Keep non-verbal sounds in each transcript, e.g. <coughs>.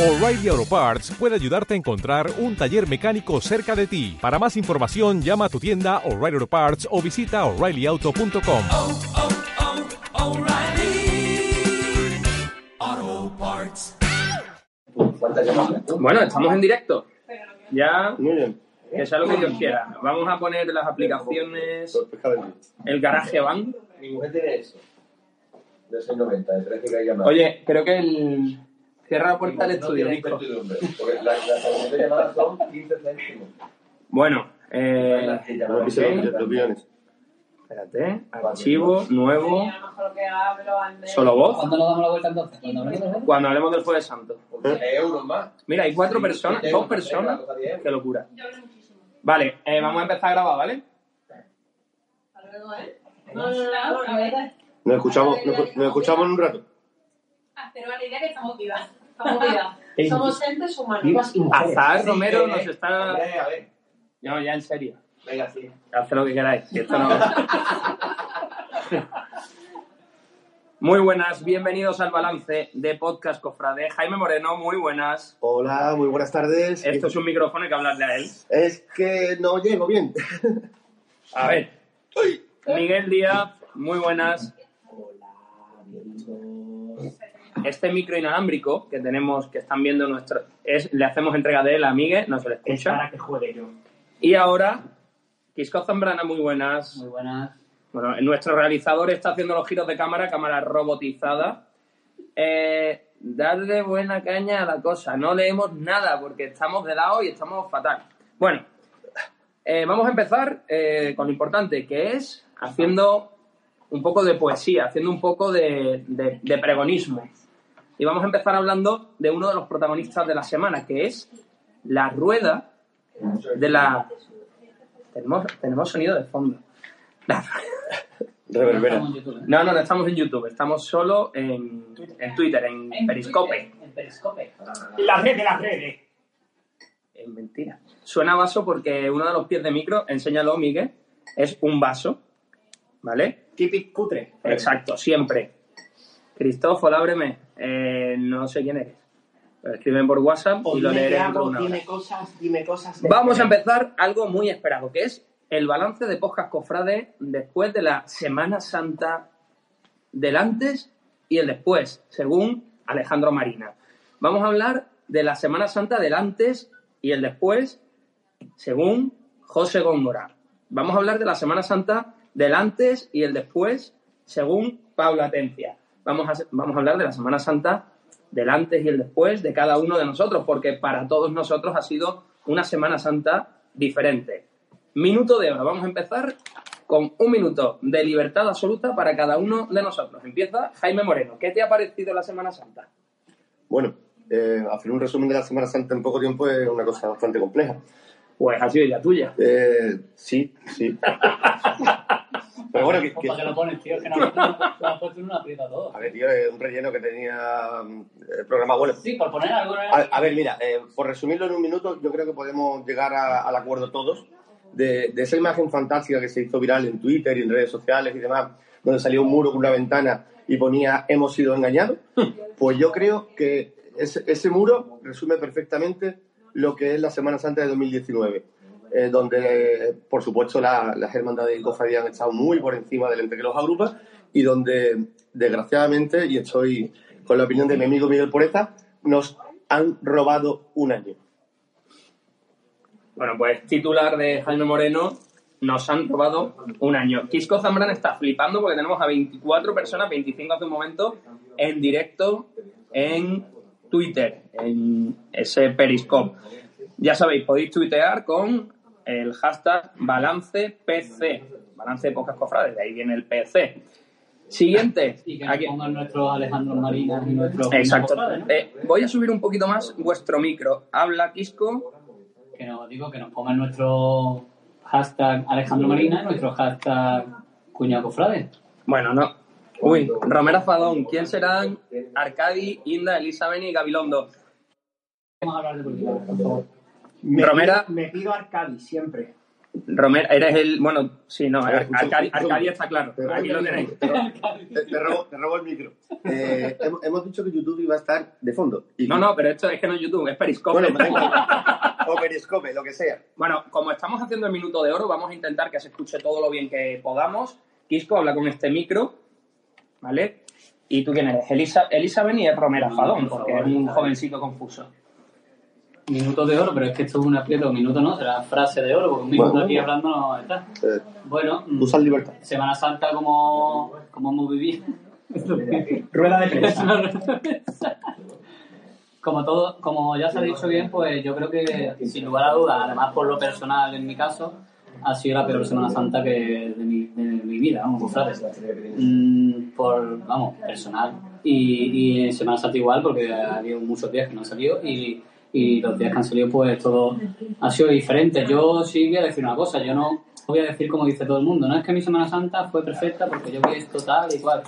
O'Reilly Auto Parts puede ayudarte a encontrar un taller mecánico cerca de ti. Para más información, llama a tu tienda O'Reilly Auto Parts o visita oreillyauto.com. oh, oh, Parts. Bueno, estamos en directo. Ya, Muy bien. que sea lo que Dios quiera. Vamos a poner las aplicaciones, el garaje van. Mi mujer tiene eso. De 6,90, de 13 que hay llamadas. Oye, creo que el... Cierra la puerta del no estudio, tiene Nico. incertidumbre, Porque las las de llamadas son 15 céntimos. Bueno, eh, espérate, archivo, nuevo, solo voz. ¿Cuándo nos damos la vuelta entonces? ¿Cuando hablemos de Cuando hablemos del Jueves Santo. 10 euros más. Mira, hay cuatro personas, dos personas. Qué locura. Vale, eh, vamos a empezar a grabar, ¿vale? Nos escuchamos, nos, nos escuchamos en un rato. Pero la idea que estamos vivas. Somos seres humanos. Azar Romero nos está... Hombre, a ver. No, ya en serio. Venga, sí. Haced lo que queráis. que esto no... <laughs> Muy buenas, bienvenidos al balance de Podcast Cofrade. Jaime Moreno, muy buenas. Hola, muy buenas tardes. Esto es un micrófono, hay que hablarle a él. Es que no llego bien. A ver. Miguel Díaz, muy buenas. Este micro inalámbrico que tenemos, que están viendo nuestro, es, le hacemos entrega de él a Miguel, no se le escucha. que juegue yo. Y ahora, Quisco Zambrana, muy buenas. Muy buenas. Bueno, nuestro realizador está haciendo los giros de cámara, cámara robotizada. Eh, darle buena caña a la cosa. No leemos nada porque estamos de lado y estamos fatal. Bueno, eh, vamos a empezar eh, con lo importante, que es haciendo un poco de poesía, haciendo un poco de, de- de pregonismo. Y vamos a empezar hablando de uno de los protagonistas de la semana, que es la rueda de la... Tenemos, tenemos sonido de fondo. La- <laughs> Reverbera. No, no, no estamos en YouTube, estamos solo en, en Twitter, en Periscope. En Periscope. La red de las redes. Es mentira. Suena vaso porque uno de los pies de micro, enséñalo, Miguel, es un vaso. ¿Vale? Típico cutre. Exacto, siempre. Cristóforo, ábreme. Eh, no sé quién eres. Lo escriben por WhatsApp y lo Dime leeré hago, una hora. dime cosas, dime cosas. Vamos a empezar algo muy esperado, que es el balance de Podcast Cofrade después de la Semana Santa del antes y el después, según Alejandro Marina. Vamos a hablar de la Semana Santa del antes y el después, según José Góngora. Vamos a hablar de la Semana Santa del antes y el después, según Paula Atencia. Vamos a, vamos a hablar de la Semana Santa del antes y el después de cada uno de nosotros, porque para todos nosotros ha sido una Semana Santa diferente. Minuto de oro. Vamos a empezar con un minuto de libertad absoluta para cada uno de nosotros. Empieza Jaime Moreno. ¿Qué te ha parecido la Semana Santa? Bueno, eh, hacer un resumen de la Semana Santa en poco tiempo es una cosa bastante compleja. Pues ha sido ya tuya. Eh, sí, sí. <laughs> Pero bueno, que, Pues que- ¿Para qué lo pones, tío? Que no lo has puesto en una aprieta todo. a ver, tío, es un relleno que tenía mm, eh, programado. Bueno, Sí, por poner algo. ¿no? A, a ver, mira, eh, por resumirlo en un minuto, yo creo que podemos llegar a- al acuerdo todos de, de esa imagen fantástica que se hizo viral en Twitter y en redes sociales y demás, donde salió un muro con una ventana y ponía hemos sido engañados. <laughs> Pues yo creo que ese, ese muro resume perfectamente lo que es la Semana Santa de 2019. Eh, donde, por supuesto, la- las hermandades y cofradías han estado muy por encima del ente que los agrupa y donde, desgraciadamente, y estoy con la opinión de mi amigo Miguel Poreza, nos han robado un año. Bueno, pues titular de Jaime Moreno, nos han robado un año. Quisco Zambrana está flipando porque tenemos a 24 personas, 25 hace un momento, en directo en Twitter, en ese Periscope. Ya sabéis, podéis tuitear con el hashtag balancepc, balance de pocas cofrades, de ahí viene el PC. Siguiente. Y que Aquí- pongan nuestros Alejandro Marinas y nuestros. Exacto. ¿no? Eh, voy a subir un poquito más vuestro micro. Habla Quisco. Que nos digo que nos pongan nuestro hashtag Alejandro Marina y nuestro hashtag Cuñado Cofrade. Bueno, no. Uy, Romero Fadón. ¿Quién serán? Arcadi, Inda, Elizabeth y Gabilondo. Vamos a hablar de política, por favor. Me Romera. pido- me pido Arcadi siempre. Romero, eres el. Bueno, sí, no, ver, Arcadi, está claro. Te Aquí el lo micro, tenéis. te robo- te- te robo- te robo el micro. Eh, hemos, hemos dicho que YouTube iba a estar de fondo. Y- No, no, pero esto es que no es YouTube, es Periscope. Bueno, o Periscope, lo que sea. Bueno, como estamos haciendo el minuto de oro, vamos a intentar que se escuche todo lo bien que podamos. Quisco habla con este micro, ¿vale? ¿Y tú quién eres? Elisa, Elizabeth y es Romera Fadón, por porque es un jovencito confuso. Minuto de oro, pero es que esto es un aprieto, minuto no, será frase de oro, porque un minuto Bueno. aquí hablando no está. Eh, Bueno, mm, usa libertad. Semana Santa como, como hemos vivido. <laughs> Rueda de prensa. como todo, como ya se ha dicho bien, pues yo creo que sin lugar a dudas, además por lo personal en mi caso, ha sido la peor Semana Santa que de mi, de mi vida, vamos, cofrades. Mm, por, vamos, personal. Y, y en Semana Santa igual, porque ha habido muchos días que no han salido y, y los días que han salido, pues todo ha sido diferente. Yo sí voy a decir una cosa, yo no voy a decir como dice todo el mundo, no es que mi Semana Santa fue perfecta porque yo vi esto tal y cual.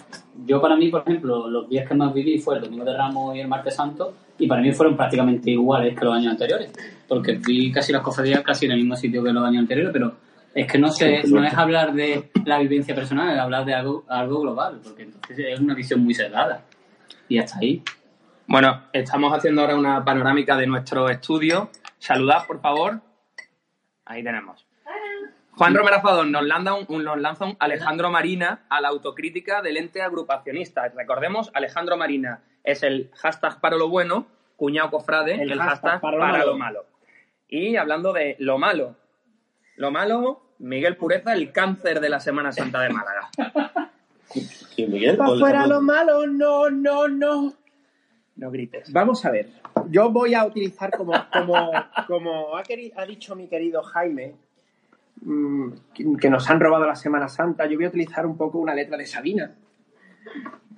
Yo para mí, por ejemplo, los días que más viví fue el Domingo de Ramos y el Martes Santo y para mí fueron prácticamente iguales que los años anteriores, porque vi casi las cofradías casi en el mismo sitio que los años anteriores, pero es que no sé, no es hablar de la vivencia personal, es hablar de algo, algo global, porque entonces es una visión muy cerrada. Y hasta ahí. Bueno, estamos haciendo ahora una panorámica de nuestro estudio. Saludad, por favor. Ahí tenemos. Juan Romero Fadón nos lanza, un, un- nos lanza un Alejandro Marina a la autocrítica del ente agrupacionista. Recordemos, Alejandro Marina es el hashtag para lo bueno, cuñado cofrade, el, El hashtag, hashtag para, para lo lo malo. Y hablando de lo malo, lo malo, Miguel Pureza, el cáncer de la Semana Santa de Málaga. ¿Y Miguel? Pa' ¿O fuera lo malo, no, no, no. No grites. Vamos a ver. Yo voy a utilizar como, como, como ha, dicho mi querido Jaime, mm, que- que nos han robado la Semana Santa, yo voy a utilizar un poco una letra de Sabina.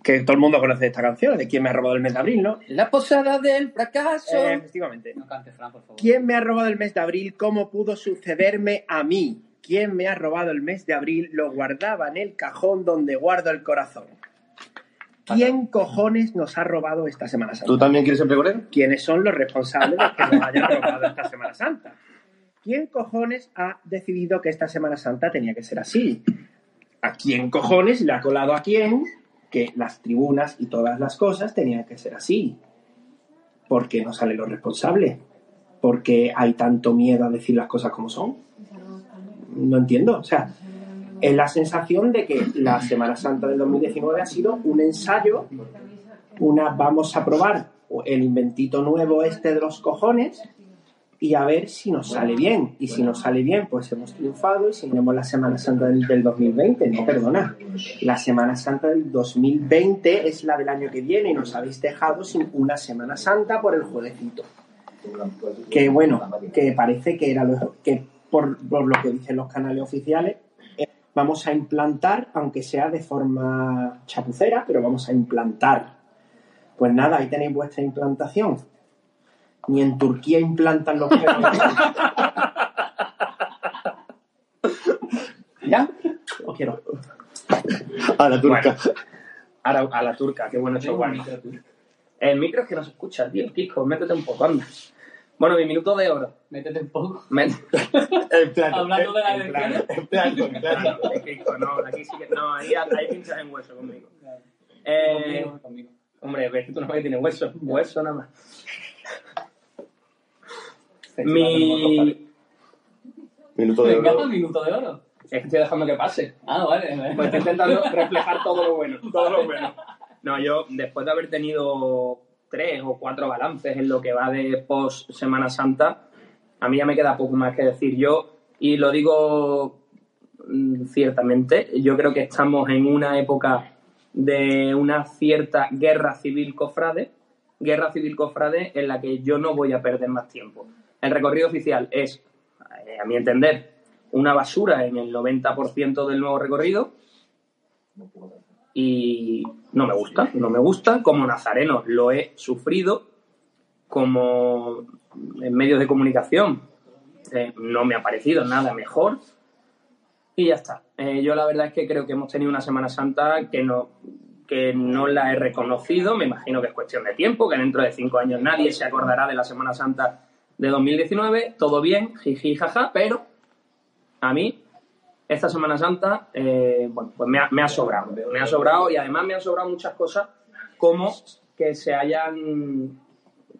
Que todo el mundo conoce esta canción, de quién me ha robado el mes de abril, ¿no? La posada del fracaso. Eh, efectivamente. No cante, Fran, por favor. ¿Quién me ha robado el mes de abril? ¿Cómo pudo sucederme a mí? ¿Quién me ha robado el mes de abril? Lo guardaba en el cajón donde guardo el corazón. ¿Quién cojones nos ha robado esta Semana Santa? ¿Tú también quieres ser? ¿Quiénes son los responsables de que nos hayan robado esta Semana Santa? ¿Quién cojones ha decidido que esta Semana Santa tenía que ser así? ¿A quién cojones le ha colado a quién que las tribunas y todas las cosas tenían que ser así? ¿Por qué no salen los responsables? ¿Por qué hay tanto miedo a decir las cosas como son? No entiendo. O sea, es la sensación de que la Semana Santa del 2019 ha sido un ensayo, una vamos a probar el inventito nuevo este de los cojones y a ver si nos sale bien. Y si nos sale bien, pues hemos triunfado y si tenemos la Semana Santa del, del 2020. No, perdona. La Semana Santa del 2020 es la del año que viene y nos habéis dejado sin una Semana Santa por el jueguecito. Que bueno, que parece que era lo que por, lo que dicen los canales oficiales, vamos a implantar, aunque sea de forma chapucera, pero vamos a implantar. Pues nada, ahí tenéis vuestra implantación. Ni en Turquía implantan los perros. <laughs> ¿Ya? ¿O quiero? A la turca. Ahora a la turca, qué bueno eso, Juan. El micro es que no se escucha, tío. Kiko, métete un poco, anda. Bueno, mi minuto de oro. Métete un poco. <laughs> Me- En plan. Hablando de la en plan. En plan, en plan. <laughs> Kiko, no, aquí sí que. No, ahí, ahí pinchas en hueso conmigo. Eh, Conmigo, conmigo. hombre, ves que tú no que tiene hueso. Hueso nada más. Mi. Minuto de Venga, oro. minuto de oro. Es que estoy dejando que pase. Ah, vale. vale. Pues estoy intentando reflejar todo lo bueno. <laughs> Todo lo bueno. No, yo, después de haber tenido tres o cuatro balances en lo que va de post Semana Santa, a mí ya me queda poco más que decir. Yo, y lo digo mm, ciertamente, yo creo que estamos en una época de una cierta guerra civil cofrade, guerra civil cofrade en la que yo no voy a perder más tiempo. El recorrido oficial es, eh, a mi entender, una basura en el 90% del nuevo recorrido y no me gusta, no me gusta. Como nazareno lo he sufrido, como en medios de comunicación eh, no me ha parecido nada mejor y ya está. Eh, yo la verdad es que creo que hemos tenido una Semana Santa que no, que no la he reconocido, me imagino que es cuestión de tiempo, que dentro de cinco años nadie se acordará de la Semana Santa de 2019, todo bien, jiji, jaja, pero a mí, esta Semana Santa, eh, bueno, pues me ha, sobrado. Me ha sobrado y además me han sobrado muchas cosas como que se hayan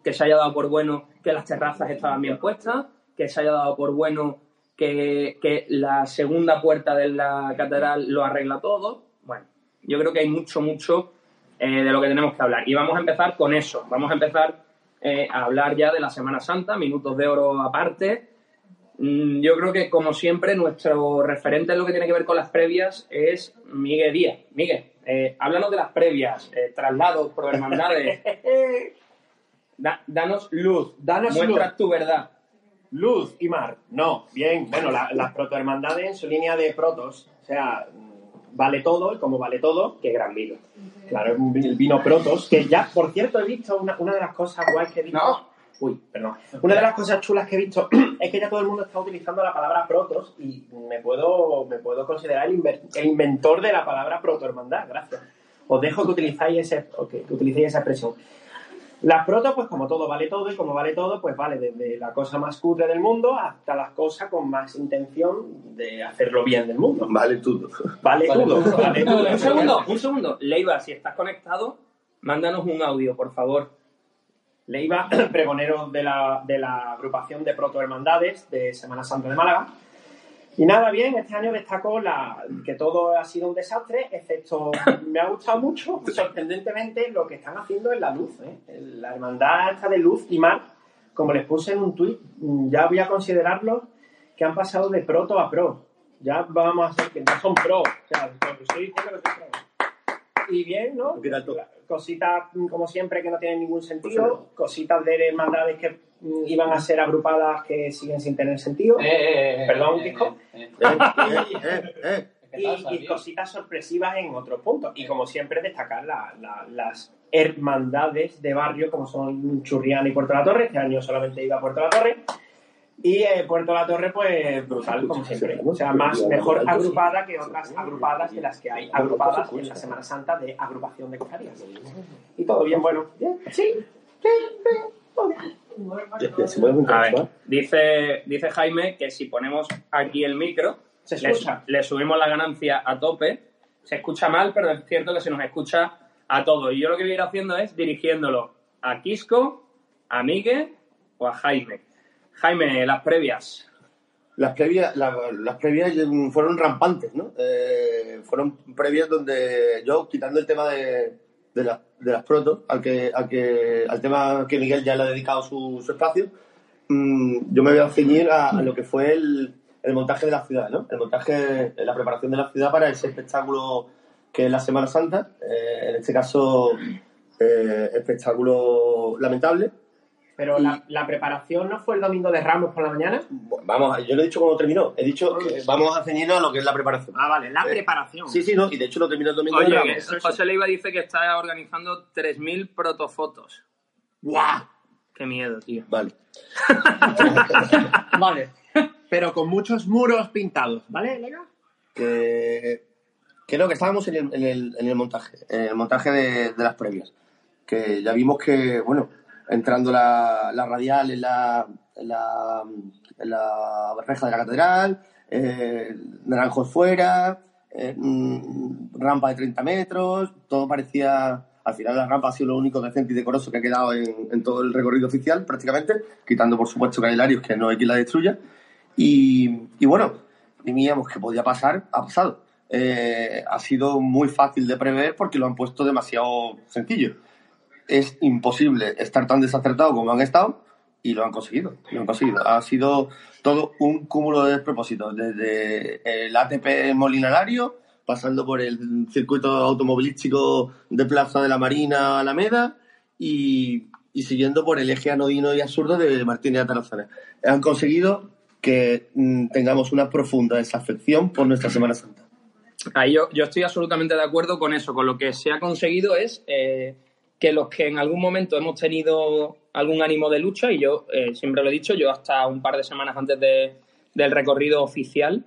que se haya dado por bueno que las terrazas estaban bien puestas, que se haya dado por bueno que, que la segunda puerta de la catedral lo arregla todo. Bueno, yo creo que hay mucho, mucho eh, de lo que tenemos que hablar. Y vamos a empezar con eso. Vamos a empezar eh, a hablar ya de la Semana Santa, minutos de oro aparte. Mm, Yo creo que, como siempre, nuestro referente en lo que tiene que ver con las previas es Miguel Díaz. Miguel, eh, háblanos de las previas, eh, traslados, pro hermandades. <laughs> Da- danos luz, Danos muestra luz. tu verdad. Luz y mar. No, bien. Bueno, la- las protohermandades en su línea de protos. O sea, mm, vale todo y como vale todo, Qué gran vino. claro, es un vi- el vino protos. Que ya, por cierto, he visto una, una de las cosas guays que he visto. No. Uy, perdón. Una de las cosas chulas que he visto <clears throat> es que ya todo el mundo está utilizando la palabra protos y me puedo, me puedo considerar el, inventor de la palabra protohermandad. Gracias. Os dejo que utilicéis, ese, o que, que utilicéis esa expresión. Las protos, pues como todo vale todo, y como vale todo, pues vale desde la cosa más cutre del mundo hasta las cosas con más intención de hacerlo bien del mundo. Vale, todo. Vale, todo. Vale todo. Un segundo, un segundo. Leiva, si estás conectado, mándanos un audio, por favor. Leiva, <clears throat> pregonero de la, de la agrupación de protohermandades de Semana Santa de Málaga. Y nada, bien, este año destacó la, que todo ha sido un desastre, excepto <laughs> me ha gustado mucho, sorprendentemente, lo que están haciendo en la luz. ¿eh? La hermandad esta de luz y mar, como les puse en un tuit, ya voy a considerarlos que han pasado de proto a pro. Ya vamos a hacer que no son pro. O sea, estoy diciendo que son pro. Y bien, ¿no? ¿Qué tal todo? Cositas, mm, como siempre, que no tienen ningún sentido. Cositas de hermandades que mm, iban a ser agrupadas que siguen sin tener sentido. Perdón. Eh, eh, eh. y, y cositas sorpresivas en otros puntos. Y como siempre, destacar la- la- las hermandades de barrio, como son Churriana y Puerto la Torre. Este año solamente iba a Puerto la Torre. Y eh, Puerto la Torre, pues brutal, como siempre. O sea, más mejor agrupada que otras agrupadas de las que hay agrupadas en la Semana Santa de agrupación de cofradías. Y todo bien, bueno. Sí, sí, sí, todo bien. Ya, ya, ¿Se puede A ver, dice, dice Jaime que si ponemos aquí el micro, Se le, escucha. le subimos la ganancia a tope. Se escucha mal, pero es cierto que se nos escucha a todos. Y yo lo que voy a ir haciendo es dirigiéndolo a Quisco, a Miguel o a Jaime. Jaime, las previas. Las previas, la- las previas fueron rampantes, ¿no? Eh, fueron previas donde yo, quitando el tema de, de, la- de las protos, al, que, al, tema que Miguel ya le ha dedicado su, espacio, mm, yo me voy a ceñir a, lo que fue el, el montaje de la ciudad, ¿no? El montaje, la preparación de la ciudad para ese espectáculo que es la Semana Santa, eh, en este caso, eh, espectáculo lamentable, Pero la, la preparación no fue el domingo de Ramos por la mañana. Vamos, yo no he dicho cómo terminó, he dicho que vamos a ceñirnos a lo que es la preparación. Ah, vale, la Eh, preparación. Sí, sí, no, y de hecho lo terminó el domingo. de Oye, Ramos. que José Leiva dice que está organizando 3.000 protofotos. ¡Guau! Qué miedo, tío. Vale. <laughs> Vale. Pero con muchos muros pintados, ¿vale, Lega? Que, que no, que estábamos en el, en el, en el montaje, en el montaje de, de las previas. Que ya vimos que, bueno, entrando la, la radial en la, en la, en la reja de la catedral, eh, naranjos fuera, eh, mm, rampa de 30 metros, todo parecía. Al final la rampa ha sido lo único decente y decoroso que ha quedado en, todo el recorrido oficial, prácticamente, quitando por supuesto Calenarios, que no hay quien la destruya. Y, y bueno, temíamos que podía pasar, ha pasado. Eh, ha sido muy fácil de prever porque lo han puesto demasiado sencillo. Es imposible estar tan desacertado como han estado y lo han conseguido. Lo han conseguido. Ha sido todo un cúmulo de despropósitos, desde el ATP Molinarario, pasando por el circuito automovilístico de Plaza de la Marina Alameda y, y siguiendo por el eje anodino y absurdo de Martínez Atarazana. Han conseguido que mm, tengamos una profunda desafección por nuestra Semana Santa. Ahí yo, yo estoy absolutamente de acuerdo con eso. Con lo que se ha conseguido es eh, que los que en algún momento hemos tenido algún ánimo de lucha, y yo eh, siempre lo he dicho, yo hasta un par de semanas antes de- del recorrido oficial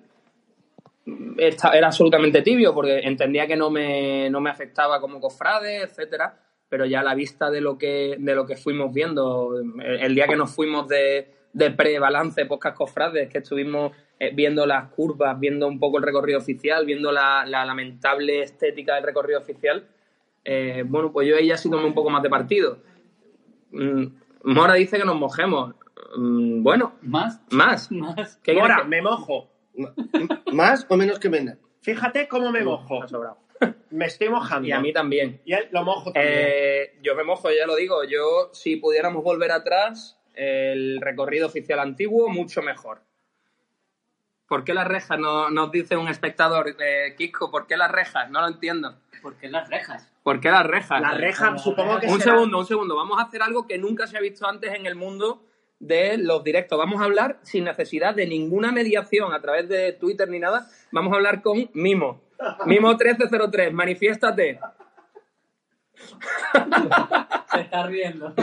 mm, esta- era absolutamente tibio porque entendía que no me, no me afectaba como cofrade, etcétera, pero ya a la vista de lo que, de lo que fuimos viendo, el, día que nos fuimos de, de pre-balance podcast cofrades, que estuvimos eh, viendo las curvas, viendo un poco el recorrido oficial, viendo la lamentable estética del recorrido oficial, eh, bueno, pues yo ahí ya sí tomé un poco más de partido. Mm, Mora dice que nos mojemos. Mm, bueno, ¿Más? más. <laughs> Más. ¿Qué quieres Ahora, que- me mojo. ¿Más o menos que Mena? Fíjate cómo me mojo. <laughs> Me estoy mojando. Y a mí también. Y él lo mojo también. Eh, yo me mojo, ya lo digo. Yo, si pudiéramos volver atrás, el recorrido oficial antiguo, mucho mejor. ¿Por qué las rejas? No, nos dice un espectador, eh, Kiko, ¿por qué las rejas? No lo entiendo. ¿Por qué las rejas? ¿Por qué las rejas? La reja, supongo que Un será- segundo, un segundo. Vamos a hacer algo que nunca se ha visto antes en el mundo de los directos. Vamos a hablar sin necesidad de ninguna mediación a través de Twitter ni nada. Vamos a hablar con Mimo. Mimo 1303, manifiéstate. <laughs> Se está riendo.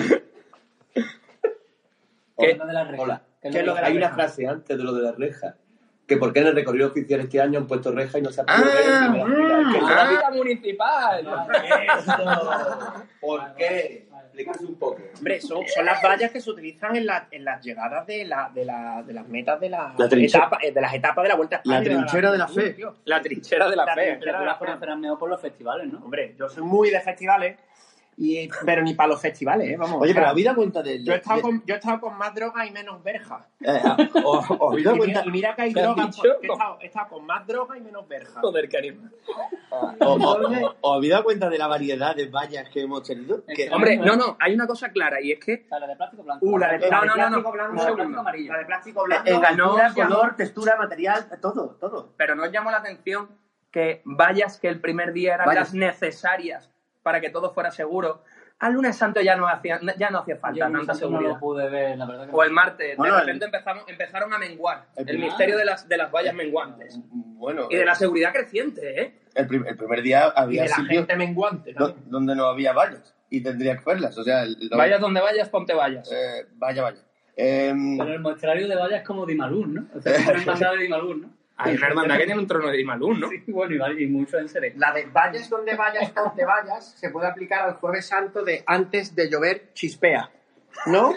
¿Qué? Lo de las rejas. Hola. ¿Qué es ¿Qué lo de la Hay una reja? frase antes de lo de la reja. Que por qué en el recorrido oficial este año han puesto reja y no se ha podido Ah, ver en primera fila. Que ¡Ah! vida municipal! Eso. ¿Por qué? Explícase un poco. Hombre, son, son las vallas que se utilizan en, la- en las llegadas de, la, de, la, de las metas de, la etapa- eh, de las etapas de la Vuelta a España. La de trinchera de la fe. La trinchera de la, fe. trinchera. Pero tú las pones Fernando por los festivales, ¿no? Hombre, yo soy muy de festivales, y, pero ni para los festivales, ¿eh? Vamos. Oye, pero ¿habéis dado cuenta del... yo, he estado de- con, yo he estado con más droga y menos verja. eh, ¿os- os habéis dado Y cuenta? mira, y mira que hay ¿Qué has drogas. dicho? porque He estado, he estado con más droga y menos verja. Joder, anima. ¿Os- os- ¿Os habéis dado cuenta de la variedad de vallas que hemos tenido? Que- Hombre, no, no, hay una cosa clara y es que La de plástico blanco. Uh, la de, No, la de no, no, plástico no. blanco. La de plástico amarillo. La de plástico blanco. En altura, No, color, textura, material, todo, todo. pero nos llamó la atención que vallas que el primer día eran Vallas. las necesarias para que todo fuera seguro, al lunes santo ya no hacía, ya no hacía falta tanta Santo no seguridad. lo pude ver, la verdad que O el martes, Bueno, de el- repente empezamos, empezaron a menguar El el, misterio de las, de las vallas menguantes. Bueno, Y de la seguridad creciente, ¿eh? el, prim- el primer día Y había de la sitios gente menguante do- donde no había vallas y tendría que verlas. O sea, el- Vayas donde vayas, ponte vallas. eh, vaya, vaya. Em, Pero el muestrario de vallas es como Dimalún, ¿no? O sea, <laughs> es de Dimalún, ¿no? Una hermandad que tiene un trono de Dimalún, ¿no? Sí, bueno, y, mucho en serio. La de vallas donde vayas, donde vayas, se puede aplicar al jueves santo de antes de llover chispea. ¿No?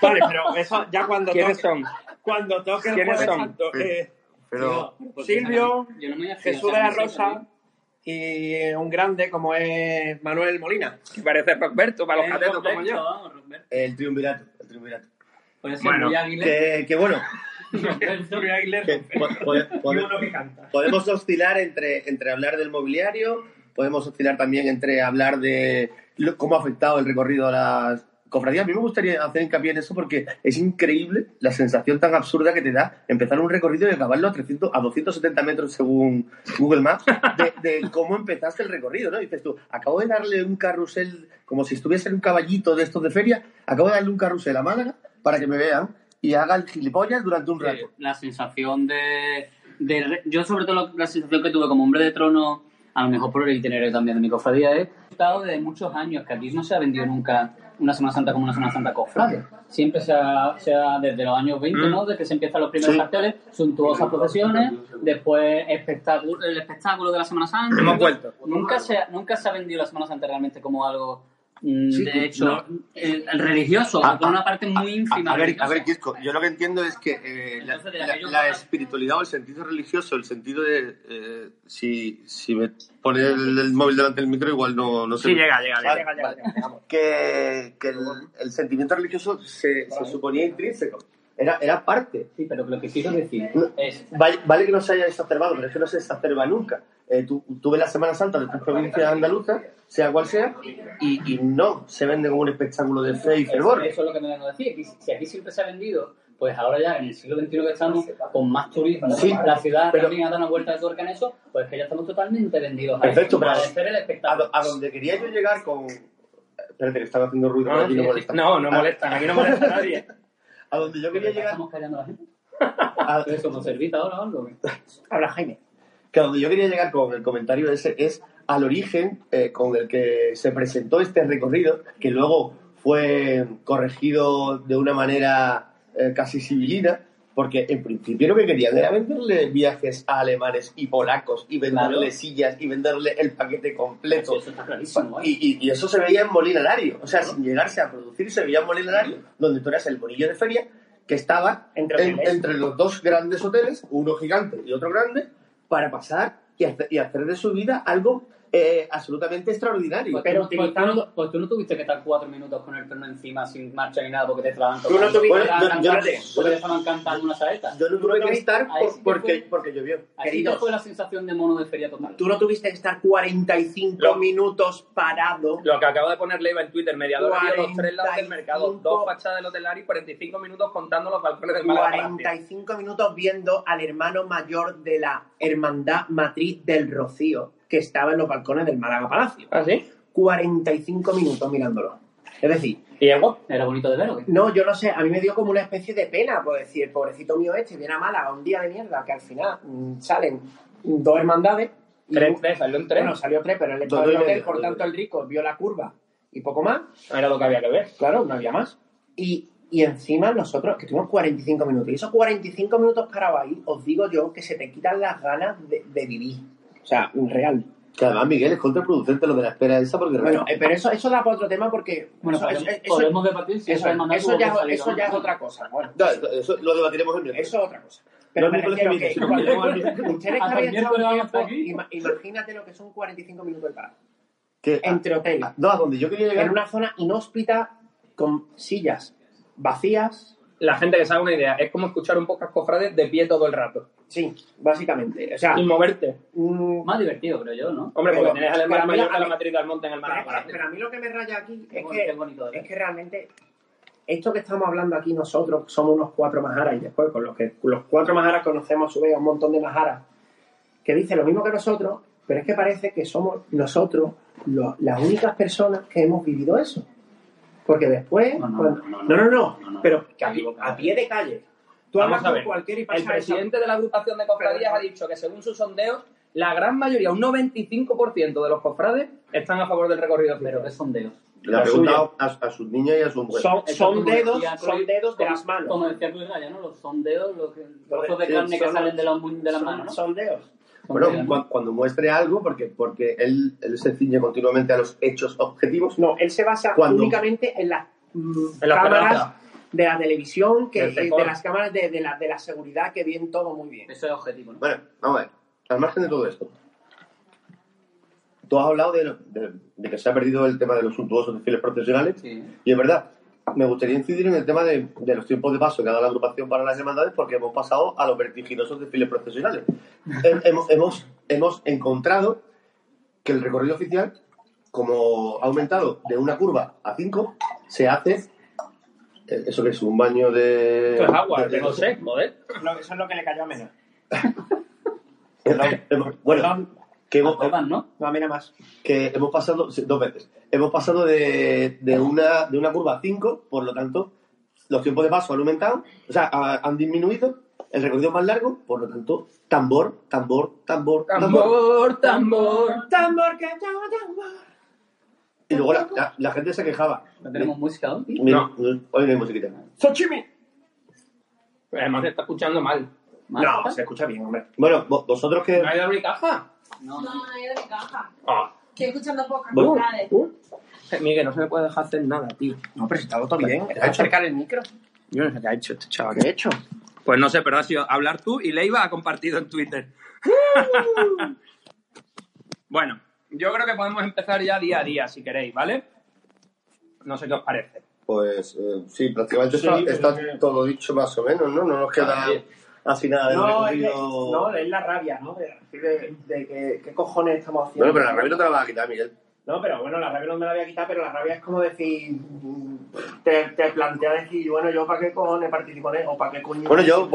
vale, pero eso ya cuando ¿Quiénes toque, son? cuando toque el ¿Quiénes jueves son? santo. eh, pero Silvio, yo no me había fijado, Jesús de la Rosa y un grande como es Manuel Molina. Que parece Roberto para los catetos como yo. vamos, el triunvirato, el triunvirato. Puede ser Bueno, muy águila. Que, que bueno, <laughs> <laughs> Podemos oscilar entre, entre hablar del mobiliario, podemos oscilar también entre hablar de lo- cómo ha afectado el recorrido a las cofradías. A mí me gustaría hacer hincapié en eso porque es increíble la sensación tan absurda que te da empezar un recorrido y acabarlo a, 300, a 270 metros según Google Maps de, de cómo empezaste el recorrido, ¿no? Dices tú, acabo de darle un carrusel, como si estuviese en un caballito de estos de feria, acabo de darle un carrusel a Málaga para que me vean y hagan gilipollas durante un rato. la sensación de, de yo sobre todo la sensación que tuve como hombre de trono a lo mejor por el itinerario también de mi cofradía es he estado de muchos años que aquí no se ha vendido nunca una Semana Santa como una Semana Santa cofrade siempre se ha, se ha- desde los años 20 ¿no? desde que se empiezan los primeros Sí. carteles suntuosas procesiones después espectáculo, el espectáculo de la Semana Santa Hemos vuelto. nunca se, ha- nunca se ha vendido la Semana Santa realmente como algo mm, Sí, de hecho no. eh, religioso Ah, con una parte muy ínfima A ver, a ver, Kisco, yo lo que entiendo es que eh, la, Entonces, espiritualidad o el sentido religioso, el sentido de... eh, si, si me pone el, el móvil delante del micro, igual no, no sé. Sí, llega, llega, Vale, llega. Llega, vale. Que, que el, el sentimiento religioso se, se suponía intrínseco. Era, era parte. Sí, pero lo que quiero decir es Vale, vale que no se haya exacerbado, pero es que no se exacerba nunca. Eh, tú, tú ves la Semana Santa de tus provincias andaluzas, sea cual sea, y, y no se vende como un espectáculo de fe y fervor. Eso es lo que me vengo a decir. Si aquí siempre se ha vendido, pues ahora ya en el siglo XXI que estamos, con más turismo, Sí, la ciudad pero- también ha dado una vuelta de tuerca en eso, pues que ya estamos totalmente vendidos a Perfecto, eso, pero a a- hacer el A, espectáculo. do- a donde quería yo llegar con... Espérate, que estaba haciendo ruido, No, aquí no molesta. no, no molestan, aquí no molesta a nadie. <laughs> A donde yo quería llegar... Estamos callando a la gente. <laughs> a- ¿Qué somos servita ahora o algo? Habla Jaime. que a donde yo quería llegar con el comentario ese es al origen eh, con el que se presentó este recorrido, que luego fue corregido de una manera eh, casi civilina, porque en principio lo que querían era venderle viajes a alemanes y polacos y venderle Claro. sillas y venderle el paquete completo. Sí, eso está clarísimo. ¿eh? Y, y- y eso se veía en Molinarario, o sea, sin llegarse a producir, se veía en Molinarario, donde tú eras el bonillo de feria que estaba Entre en- hoteles. entre los dos grandes hoteles, uno gigante y otro grande, para pasar y hacer, y hacer de su vida algo eh, absolutamente extraordinario. Pues, Pero tú, pues tú no, pues tú no tuviste que estar cuatro minutos con el perno encima sin marcha ni nada porque te estaban Tú no tocando. tuviste- Porque Bueno, yo- yo- cantaste, porque te estaban cantando una saeta. Yo no tuve que estar por- sí porque, fue- porque llovió. Fue la sensación de mono de feria total. Tú no tuviste que estar 45 Lo- minutos parado. Lo que acaba de poner Leiva en Twitter, mediador de los tres lados del 45. mercado, dos fachadas del hotel y 45 minutos contando los balcones del Málaga Palacio. 45 minutos viendo al hermano mayor de la Hermandad Matriz del Rocío, que estaba en los balcones del Málaga Palacio. ¿Ah, sí? 45 minutos mirándolo. Es decir, ¿Y guapo? Era bonito de ver, ¿o qué? no, yo no sé, a mí me dio como una especie de pena, por decir, pobrecito mío este, viene a Málaga un día de mierda, que al final mm, salen dos hermandades. y- Tres, tres, salió en tres. Bueno, salió tres, pero el y hotel, medio, por tanto el rico vio la curva y poco más. Era lo que había que ver. Claro, no había más. Y, y encima nosotros, que tuvimos 45 minutos, y esos 45 minutos parados ahí, os digo yo que se te quitan las ganas de, de vivir. O sea, real. Que además, Miguel, es contraproducente lo de la espera esa porque Bueno, eh, pero eso, eso da para otro tema porque... Bueno, eso, podemos, eso- eso- podemos debatir si eso- eso ya, salir, eso ¿no? ya es otra cosa. Bueno, No, eso, eso lo debatiremos el miércoles. eso es otra cosa. Pero No me refiero que ustedes un tiempo, imagínate lo que son 45 minutos de parada. Que- Entre hoteles. no, a donde yo quería llegar. En una zona inhóspita con sillas vacías. La gente que se haga una idea, es como escuchar un podcast cofrades de pie todo el rato. Sí, básicamente. O sea, Y moverte. mm, Más divertido, creo yo, ¿no? Hombre, porque Pero- pero a mayor la- de la matriz del monte en el Pero, que- Palacio. pero a mí lo que me raya aquí Qué es bonito, que, bonito ver. es que realmente esto que estamos hablando aquí nosotros, somos unos cuatro majaras y después con los que los cuatro majaras conocemos a su vez a un montón de majaras que dicen lo mismo que nosotros, pero es que parece que somos nosotros lo- las únicas personas que hemos vivido eso. Porque después... No, no, cuando- no, no, no, no, no, no, no. pero que a pie de calle. Tú Vamos hablas a con ver. cualquiera y pasa El presidente de la agrupación de cofradías Pero- ha dicho que según sus sondeos, la gran mayoría, un 95% de los cofrades, están a favor del recorrido Pero qué sondeos. Le ha preguntado a, a sus niñas y a sus mujeres. Son, son dedos, decía son dedos de como- las manos. Como decía Cruz Gaya, ¿no? Los sondeos, los trozos de Sí, carne que salen de, las son- manos. Bueno, Sondeos, ¿no? cu- cuando muestre algo, porque, porque él, él se ciñe continuamente a los hechos objetivos. No, él se basa únicamente en las mm, En cámaras. De la televisión, que, de las cámaras de, de la, de la seguridad, que bien todo muy bien. Eso es objetivo, ¿no? Bueno, vamos a ver. Al margen de todo esto, tú has hablado de, de- de que se ha perdido el tema de los suntuosos desfiles profesionales. Sí. Y es verdad, me gustaría incidir en el tema de, de los tiempos de paso que ha dado la agrupación para las hermandades porque hemos pasado a los vertiginosos desfiles profesionales. <laughs> Hem- hemos, hemos, hemos encontrado que el recorrido oficial, como ha aumentado de una curva a cinco, se hace... eh, ¿Eso que es? ¿Un baño de...? Esto es agua, de- tengo sed, joder. eso es lo que le cayó a <laughs> hemos- bueno, Perdón, que hemos, ¿no? no, a más. que hemos pasado dos veces. Hemos pasado de, de una, de una curva a 5, por lo tanto, los tiempos de paso han aumentado, o sea, ha- han disminuido, el recorrido es más largo, por lo tanto, tambor, tambor, tambor, tambor. Tambor, tambor. Tambor que llama tambor. Y luego la, la- la gente se quejaba. No tenemos música aún. tío. Mira, hoy no hay musiquita. ¡Xochimi! Además se está escuchando mal. No, se escucha bien, hombre. Bueno, vo- vosotros que... ¿No hay doble caja? No, No, no de mi caja. Ah. Estoy escuchando pocas Bueno. cofrades. Eh, Miguel, no se me puede dejar hacer nada, tío. No, pero si está todo bien. ¿Qué ha hecho? Acercar el micro. Yo no sé qué ha hecho este chaval. ¿Qué he hecho? Pues no sé, pero ha sido hablar tú y Leiva ha compartido en Twitter. <laughs> bueno, yo creo que podemos empezar ya día a día, si queréis, ¿vale? No sé qué os parece. Pues eh, sí, prácticamente Sí, está, está todo dicho más o menos, ¿no? No nos queda sí. así nada de No, es, no, es la rabia, ¿no? De, de, de que, ¿qué cojones estamos haciendo? Bueno, pero la rabia no te la vas a quitar, Miguel. No, pero bueno, la rabia no me la voy a quitar, pero la rabia es como decir, te, te plantea decir, bueno, yo para qué cojones participo en eso, o para qué coño. Bueno, yo,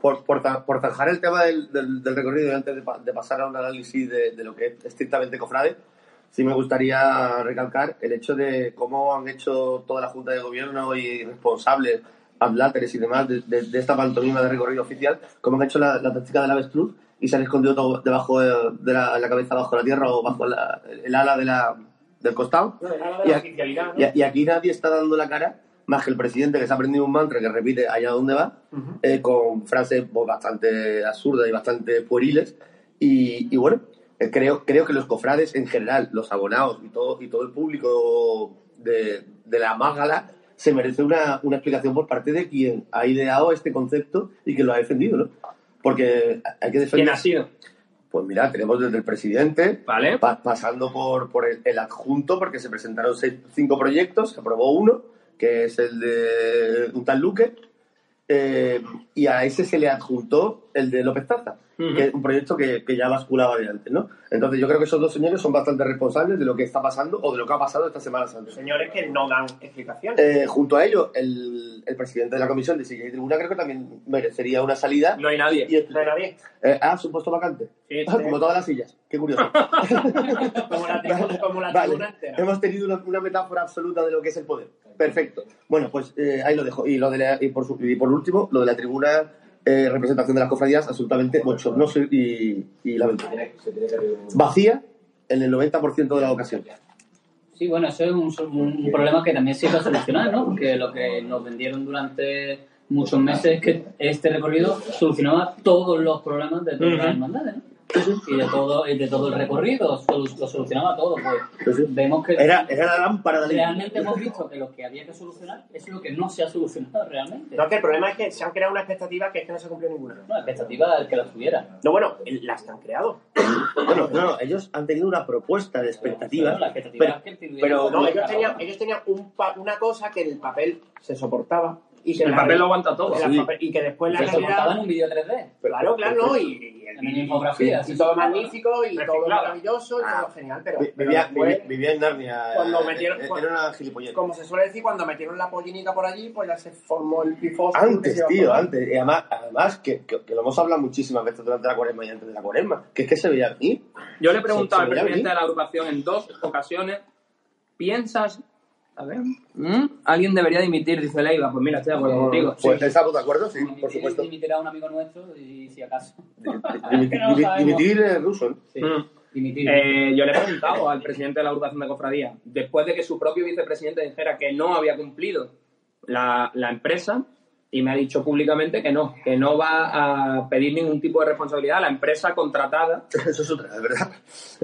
por, por, por, zanjar el tema del, del, del recorrido y antes de, pa- de pasar a un análisis de, de lo que es estrictamente cofrade, sí me gustaría recalcar el hecho de cómo han hecho toda la Junta de Gobierno y responsables, adláteres y demás de, de- de esta pantomima de recorrido oficial, cómo han hecho la, la táctica del avestruz y se han escondido todo debajo de, de la, la cabeza, bajo la tierra o bajo la- el ala de la, del costado. No, de Y la a- oficialidad, ¿no? Y, y aquí nadie está dando la cara más que el presidente que se ha aprendido un mantra que repite allá donde va, Ujú. eh, con frases pues, bastante absurdas y bastante pueriles. Y, y bueno, eh, creo, creo que los cofrades en general, los abonados y todo, y todo el público de, de la Mágala se merece una, una explicación por parte de quien ha ideado este concepto y que lo ha defendido, ¿no? Porque hay que defender... ¿Quién ha sido? Pues mira, tenemos desde el presidente, Vale. pa- pasando por, por el, el adjunto, porque se presentaron seis- cinco proyectos, se aprobó uno, que es el de un tal Luque, eh, y a ese se le adjuntó el de López Taza, Ujú. que es un proyecto que, que ya basculaba de antes, ¿no? Entonces yo creo que esos dos señores son bastante responsables de lo que está pasando o de lo que ha pasado esta Semana Santa. Señores que no dan explicaciones. Eh, junto a ello, el, el presidente de la Comisión de Silla y Tribuna creo que también merecería una salida. No hay nadie. Y No hay nadie. eh, ah, su puesto vacante. Ah, Como todas las sillas. Qué curioso. <laughs> Como la, tribu- como la Vale, tribuna entera. hemos tenido una, una metáfora absoluta de lo que es el poder. Perfecto. Bueno, pues eh, ahí lo dejo. Y, lo de la- y, por, su- y por último, lo de la tribuna eh, representación de las cofradías, absolutamente bochornoso y, y lamentable. Vacía en el 90% de las ocasiones. Sí, bueno, eso es un, un problema que también se iba a solucionar, ¿no? Porque lo que nos vendieron durante muchos meses es que este recorrido solucionaba todos los problemas de todas las hermandades, ¿no? Y de todo, y de todo el recorrido, solu- lo solucionaba todo. Pues vemos que Era, era la lámpara de la realmente hemos visto que lo que había que solucionar es lo que no se ha solucionado realmente. No, que el problema es que se han creado una expectativa que es que no se cumplió ninguna. No, la expectativa del que la tuviera. No, bueno, las que han creado. Bueno, no, no, ellos han tenido una propuesta de expectativa. Bueno, la expectativa pero- es que tuviera- pero- No, ellos tenían, ellos tenían un pa- una cosa que en el papel se soportaba y que El la papel lo aguanta todo. sí. papel- y que después la montaba en un vídeo 3D. Claro, claro, no, y, y el En infografía. y todo magnífico y todo maravilloso y Ah. todo genial, pero, Vi- pero Vivía, después, vivía- en Narnia. Cuando eh, metieron- eh, cuando- Era una gilipollez. como se suele decir, cuando metieron la pollinita por allí, pues ya se formó el pifos. Antes, tío, antes. Y además, además que, que- que lo hemos hablado muchísimas veces durante la cuaresma y antes de la cuaresma, que es que se veía venir. Yo le he preguntado al presidente de la agrupación en dos ocasiones, ¿piensas... A ver, ¿mm? alguien debería dimitir, dice Leiva. Pues mira, estoy de acuerdo contigo. Pues Sí. estamos de acuerdo, sí, por Dimitir- supuesto. Dimitir a un amigo nuestro y si acaso. <laughs> Dimitir, es ruso, ¿no? Sí, Mm. dimitir. Eh, yo le he preguntado al presidente de la agrupación de cofradía, después de que su propio vicepresidente dijera que no había cumplido la, la empresa, y me ha dicho públicamente que no, que no va a pedir ningún tipo de responsabilidad a la empresa contratada, <laughs> Eso es otra, es verdad.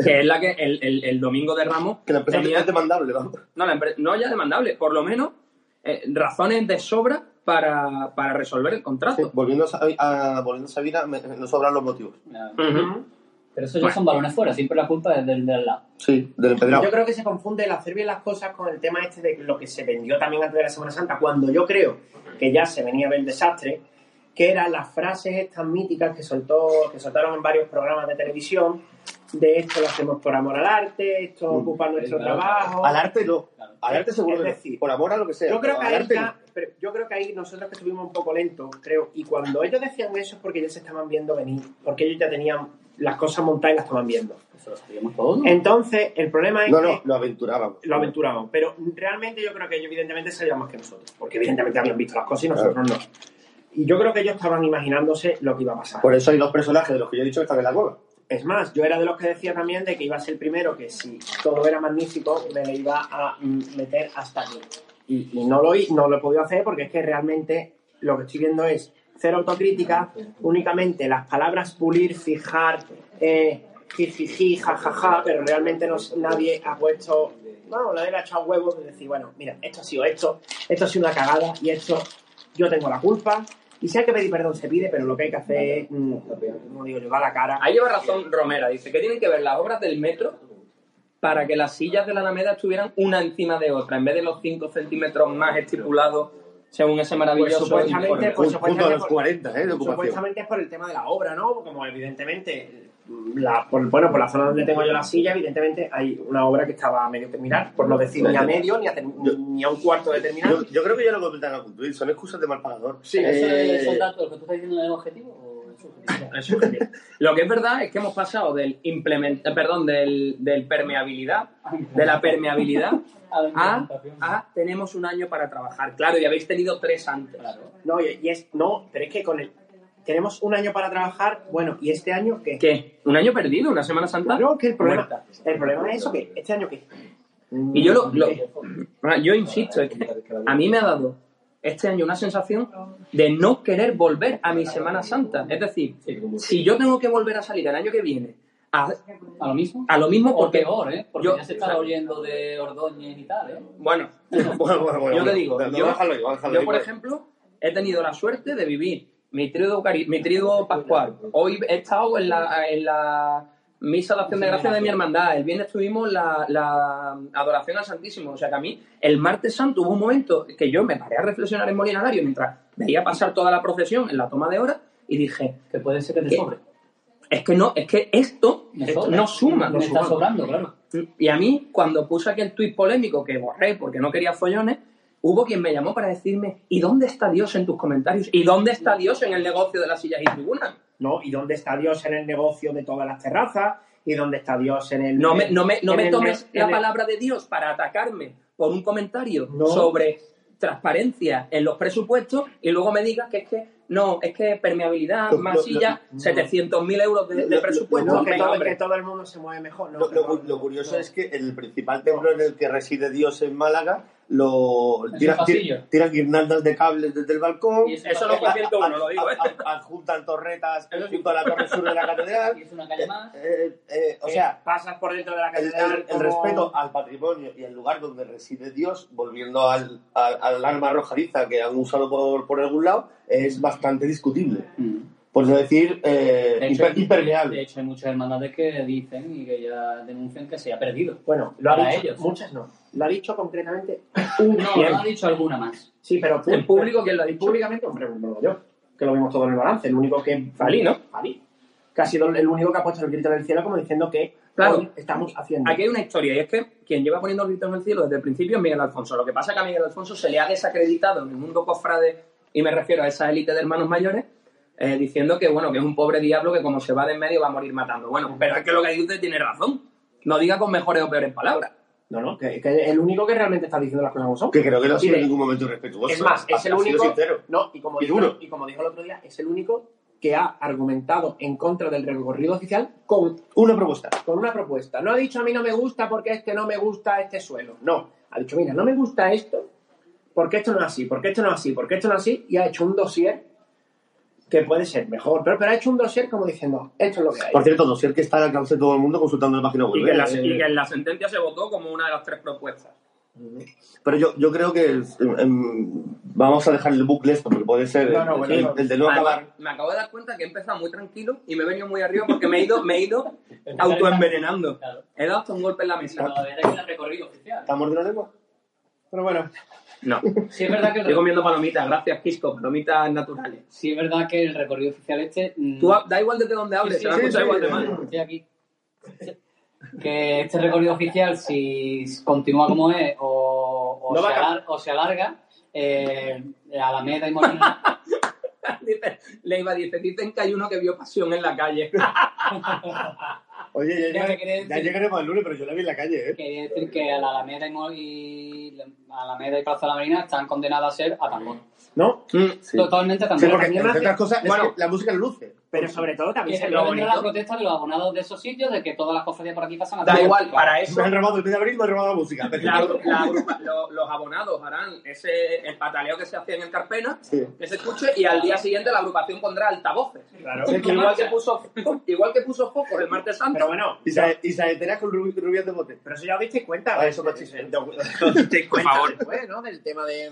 que es la que el, el- el domingo de Ramos Que la empresa tenía- es demandable, vamos. no, la empre- no ya demandable, por lo menos eh, razones de sobra para, para resolver el Sí, contrato. volviendo a, a- volviendo a Sabina, me- nos sobran los motivos. Ujú. Pero eso ya son balones fuera, siempre la culpa es del de al lado. Sí, del empedrado. Yo creo que se confunde el hacer bien las cosas con el tema este de lo que se vendió también antes de la Semana Santa, cuando yo creo que ya se venía a ver el desastre, que eran las frases estas míticas que soltó, que soltaron en varios programas de televisión, de esto lo hacemos por amor al arte, esto Mm. ocupa nuestro Claro. trabajo. Al arte no. Claro. Al arte seguro Es no. decir, Por amor a lo que sea. Yo creo que al ahí arte ya- no. pero yo creo que ahí nosotros que estuvimos un poco lentos, creo, y cuando ellos decían eso es porque ellos se estaban viendo venir, porque ellos ya tenían las cosas montadas y las estaban viendo. Eso lo sabíamos todos. Entonces, el problema es No, que no, lo aventurábamos. lo aventuraban, pero realmente yo creo que ellos evidentemente sabían más que nosotros, porque evidentemente habían visto las cosas y nosotros no. Y yo creo que ellos estaban imaginándose lo que iba a pasar. Por eso hay dos personajes de los que yo he dicho que están en la cueva. Es más, yo era de los que decía también de que iba a ser el primero que si todo era magnífico me le iba a mm, meter hasta aquí. Y, y no, lo, no lo he podido hacer porque es que realmente lo que estoy viendo es cero autocrítica, únicamente las palabras pulir, fijar, eh, jijiji, jajaja, pero realmente no, nadie ha puesto, bueno, nadie ha echado huevos de decir, bueno, mira, esto ha sido esto, esto ha sido una cagada y esto yo tengo la culpa. Y si hay que pedir perdón, se pide, pero lo que hay que hacer es, mm, como digo yo, da la cara. Ahí lleva razón Romera, dice que tienen que ver las obras del metro para que las sillas de la Alameda estuvieran una encima de otra, en vez de los 5 centímetros más estipulados según ese maravilloso Pues supuestamente, pues, a los por- 40, ¿eh? De ocupación. Supuestamente es por el tema de la obra, ¿no? Como evidentemente, la, por, bueno, por la zona donde tengo yo la silla, evidentemente hay una obra que estaba a medio terminar, por no decir ni a medio, ni a, ter- ni a un cuarto de terminar. Yo, yo creo que ya lo comentan algún tuit, son excusas de mal pagador. Sí, ¿Eso Eh, es el dato, lo que tú estás diciendo es objetivo o es subjetivo? Es subjetivo. Lo que es verdad es que hemos pasado del implement, eh, perdón, del, del permeabilidad, de la permeabilidad A la a, implementación. a tenemos un año para trabajar. Claro, y habéis tenido tres antes. Claro. No, y, y es, no, pero es que con el. Tenemos un año para trabajar, bueno, ¿y este año qué? ¿Qué? ¿Un año perdido? ¿Una Semana Santa? Claro, que el problema, Muerta. el problema es eso, que ¿este año qué? Y yo lo, lo- ah, yo insisto, es que a mí me ha dado este año una sensación de no querer volver a mi Semana Santa. Es decir, si yo tengo que volver a salir el año que viene a, ¿A lo mismo? a lo mismo O porque peor, ¿eh? Porque yo- ya se está oyendo de Ordóñez y tal, ¿eh? Bueno, <laughs> Bueno, bueno, bueno, yo te digo, No, yo, déjalo déjalo yo, por pues. ejemplo, he tenido la suerte de vivir mi tríodo, cari- mi tríodo pascual. Hoy he estado en la, en la misa de acción de gracia de mi hermandad. El viernes tuvimos la, la adoración al Santísimo. O sea que a mí, el martes santo hubo un momento que yo me paré a reflexionar en Molinagario mientras veía pasar toda la procesión en la toma de hora y dije, Que puede ser que te sobre. Es que no, es que esto, Me esto sobra. no suma. Me está sobrando, claro. Y a mí, cuando puse aquel tuit polémico que borré porque no quería follones, hubo quien me llamó para decirme, ¿y dónde está Dios en tus comentarios? ¿Y dónde está Dios en el negocio de las sillas y tribunas? ¿no? ¿Y dónde está Dios en el negocio de todas las terrazas? ¿Y dónde está Dios en el... No me, no me, no me tomes la palabra de Dios para atacarme por un comentario No. sobre transparencia en los presupuestos y luego me digas que es que no, es que permeabilidad, más lo- sillas, lo- 700.000 euros de, presupuesto. No, que todo, que todo el mundo se mueve mejor. ¿no? Lo, lo- lo curioso es que el principal templo en el que reside Dios en Málaga lo tiran guirnaldas de cables desde el balcón, Y es Eso no fue 101, lo digo, ¿eh? ad- ad- adjuntan torretas junto a la torre sur de la catedral. <laughs> Y es una calle más. Eh, eh, o Que sea, pasas por dentro de la catedral el- el como- respeto al patrimonio y al lugar donde reside Dios, volviendo al, al, al arma arrojadiza que han usado por, por algún lado, es bastante discutible. Mm. Por no decir, eh, De hecho, imper- de impermeable. hecho, hay muchas hermandades que dicen y que ya denuncian que se ha perdido. Bueno, lo ha dicho, ellos. muchas no. Lo ha dicho concretamente <laughs> un No, no ha dicho alguna más. Sí, pero En público, ¿quién lo ha dicho? Públicamente, hombre, no lo yo. Que lo vimos todo en el balance. El único que. Falí, ¿no? Falí. Que ha sido el único que ha puesto el grito en el cielo como diciendo que Claro. hoy estamos haciendo. Aquí hay una historia y es que quien lleva poniendo el grito en el cielo desde el principio es Miguel Alfonso. Lo que pasa es que a Miguel Alfonso se le ha desacreditado en el mundo cofrade, y me refiero a esa élite de hermanos mayores, eh, diciendo que bueno que es un pobre diablo que como se va de en medio va a morir matando. Bueno, pero es que lo que dice tiene razón. No diga con mejores o peores palabras. No, no, que, que es el único que realmente está diciendo las cosas como son. Que creo que no ha sido en ningún momento irrespetuoso. Es más, es el único. sincero. No, y como, Y dijo, duro. y como dijo el otro día, es el único que ha argumentado en contra del recorrido oficial con, Una propuesta. con una propuesta. No ha dicho a mí no me gusta porque este no me gusta este suelo. No. Ha dicho, mira, no me gusta esto porque esto no es así, porque esto no es así, porque esto no es así, y ha hecho un dossier que puede ser mejor, pero, pero ha hecho un dossier como diciendo, esto es lo que hay. Por cierto, dossier que está al alcance de todo el mundo consultando la página web. Y que, en la, ¿eh? y que en la sentencia se votó como una de las tres propuestas. Pero yo, yo creo que em, em, vamos a dejar el bucle esto, porque puede ser No, no, el, bueno, el- no. el de no acabar. me acabo de dar cuenta que he empezado muy tranquilo y me he venido muy arriba porque me he ido, me he ido autoenvenenando. Claro. He dado hasta un golpe en la mesa. recorrido oficial. ¿Estamos de la lengua? Pero bueno, No. Sí es verdad que Estoy comiendo palomitas, gracias Quisco, palomitas naturales. sí es verdad que el recorrido oficial este... mm, Tú da igual desde donde hables, Sí, se va a escuchar igual de mal. Estoy aquí. Que este recorrido oficial, si continúa como es o, o No se, a alar- o se alarga, eh, Alameda y Molina. <laughs> Dice, Leiva dice, dicen que hay uno que vio pasión en la calle. <laughs> Oye, ya, Ya llegaremos al lunes, pero yo la vi en la calle, ¿eh? Quería decir que la Alameda y, Alameda y Plaza de la Marina están condenadas a ser a tambor. ¿no? Sí. Totalmente a Sí, tambor. porque a mí me entre hace- otras cosas, es bueno, que la música luce. Pero sobre todo también se lo vendrá la bonito. protesta de los abonados de esos sitios de que todas las cofradías por aquí pasan a Da igual, para eso Me han robado el mes de abril, me han robado la música. la la lo- los abonados harán ese, el pataleo que se hacía en el Carpena, Sí. que se escuche, y al día siguiente la agrupación pondrá altavoces. Claro. Sí, que igual, que puso, igual que puso focos el martes santo, Pero bueno, Y, sa- y saeteras con rubi- rubias de bote. pero eso ya os disteis cuenta. Ah, eso machismo. por favor, Después, ¿no? Del tema de...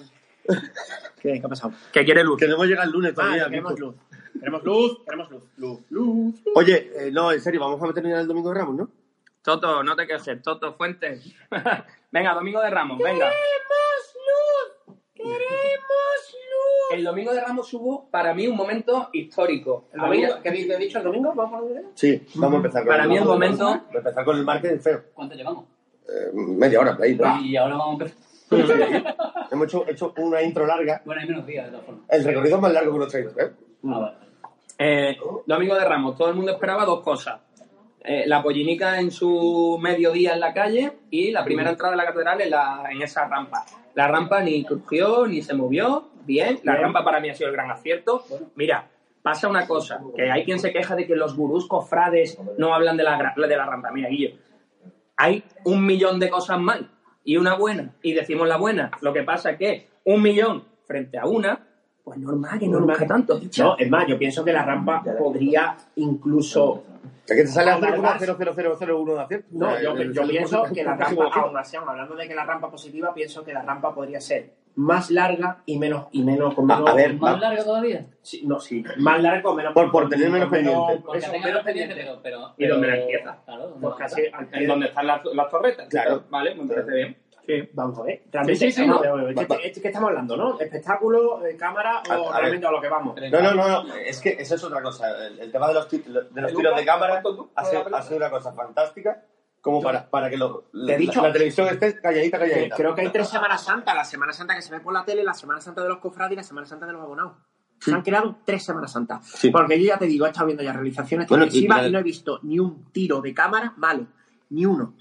¿Qué, ¿Qué ha pasado? que quiere luz. Queremos llegar el lunes Ah, todavía. que queremos luz. Queremos luz, queremos luz. Luz, luz. Oye, eh, no, en serio, vamos a ya el domingo de Ramos, ¿no? Toto, no te quejes, Toto Fuentes. <laughs> venga, domingo de Ramos, venga. El domingo de Ramos hubo para mí un momento histórico. ¿El domingo? Había- ¿Qué he dicho el domingo? ¿Vamos a poner Sí, vamos a empezar con Para mí el vamos a momento- empezar- Vamos a empezar con el feo. ¿Cuánto llevamos? Eh, media hora, ahí. ¿no? Y ahora vamos a empezar. Hemos hecho, hecho una intro larga. Bueno, hay menos días, de todas formas. El recorrido es más largo que los 30, ¿eh? Ah, vale. Eh, domingo de Ramos, todo el mundo esperaba dos cosas. Eh, la pollinica en su mediodía en la calle y la primera entrada de la catedral en, la, en esa rampa. La rampa ni crujió ni se movió, bien. La Bien. rampa para mí ha sido el gran acierto. Mira, pasa una cosa, que hay quien se queja de que los gurús cofrades no hablan de la, de la rampa. Mira, Guillo, hay un millón de cosas mal y una buena, y decimos la buena. Lo que pasa es que un millón frente a una, Pues normal que no luzca tanto. No, es más, yo pienso que la rampa podría incluso... Es que te sale a Alargar- 0,00001 de acierto. No, yo, yo pienso que la rampa, aún así, aún hablando de que la rampa positiva, pienso que la rampa podría ser más larga y menos, y menos con A- menos... a ver, ¿Más largo todavía? Sí, no, sí, más larga con menos... Por- por tener menos pendiente. Porque eso, tenga menos pendiente, pendiente. pero... pero ¿Y pero- la empieza? Claro, ¿dónde Pues casi al- donde están las, las torretas. Claro. Vale, me parece bien. Sí. Vamos a ver. Realmente, Sí, sí, sí, ¿no? este- este que estamos hablando, ¿no? ¿Espectáculo, eh, cámara o a realmente a lo que vamos? No, no, no, no, es que eso es otra cosa. El, el tema de los, de los tiros de cámara ha sido, ha sido una cosa fantástica como para, para que lo, Te he dicho- la, la televisión esté calladita, calladita. creo que hay tres Semanas Santas. La Semana Santa que se ve por la tele, la Semana Santa de los cofrades y la Semana Santa de los abonados. Se han creado tres Semanas Santas. Sí. Porque yo ya te digo, he estado viendo ya realizaciones Bueno, y televisivas y no he visto ni un tiro de cámara malo. Ni uno.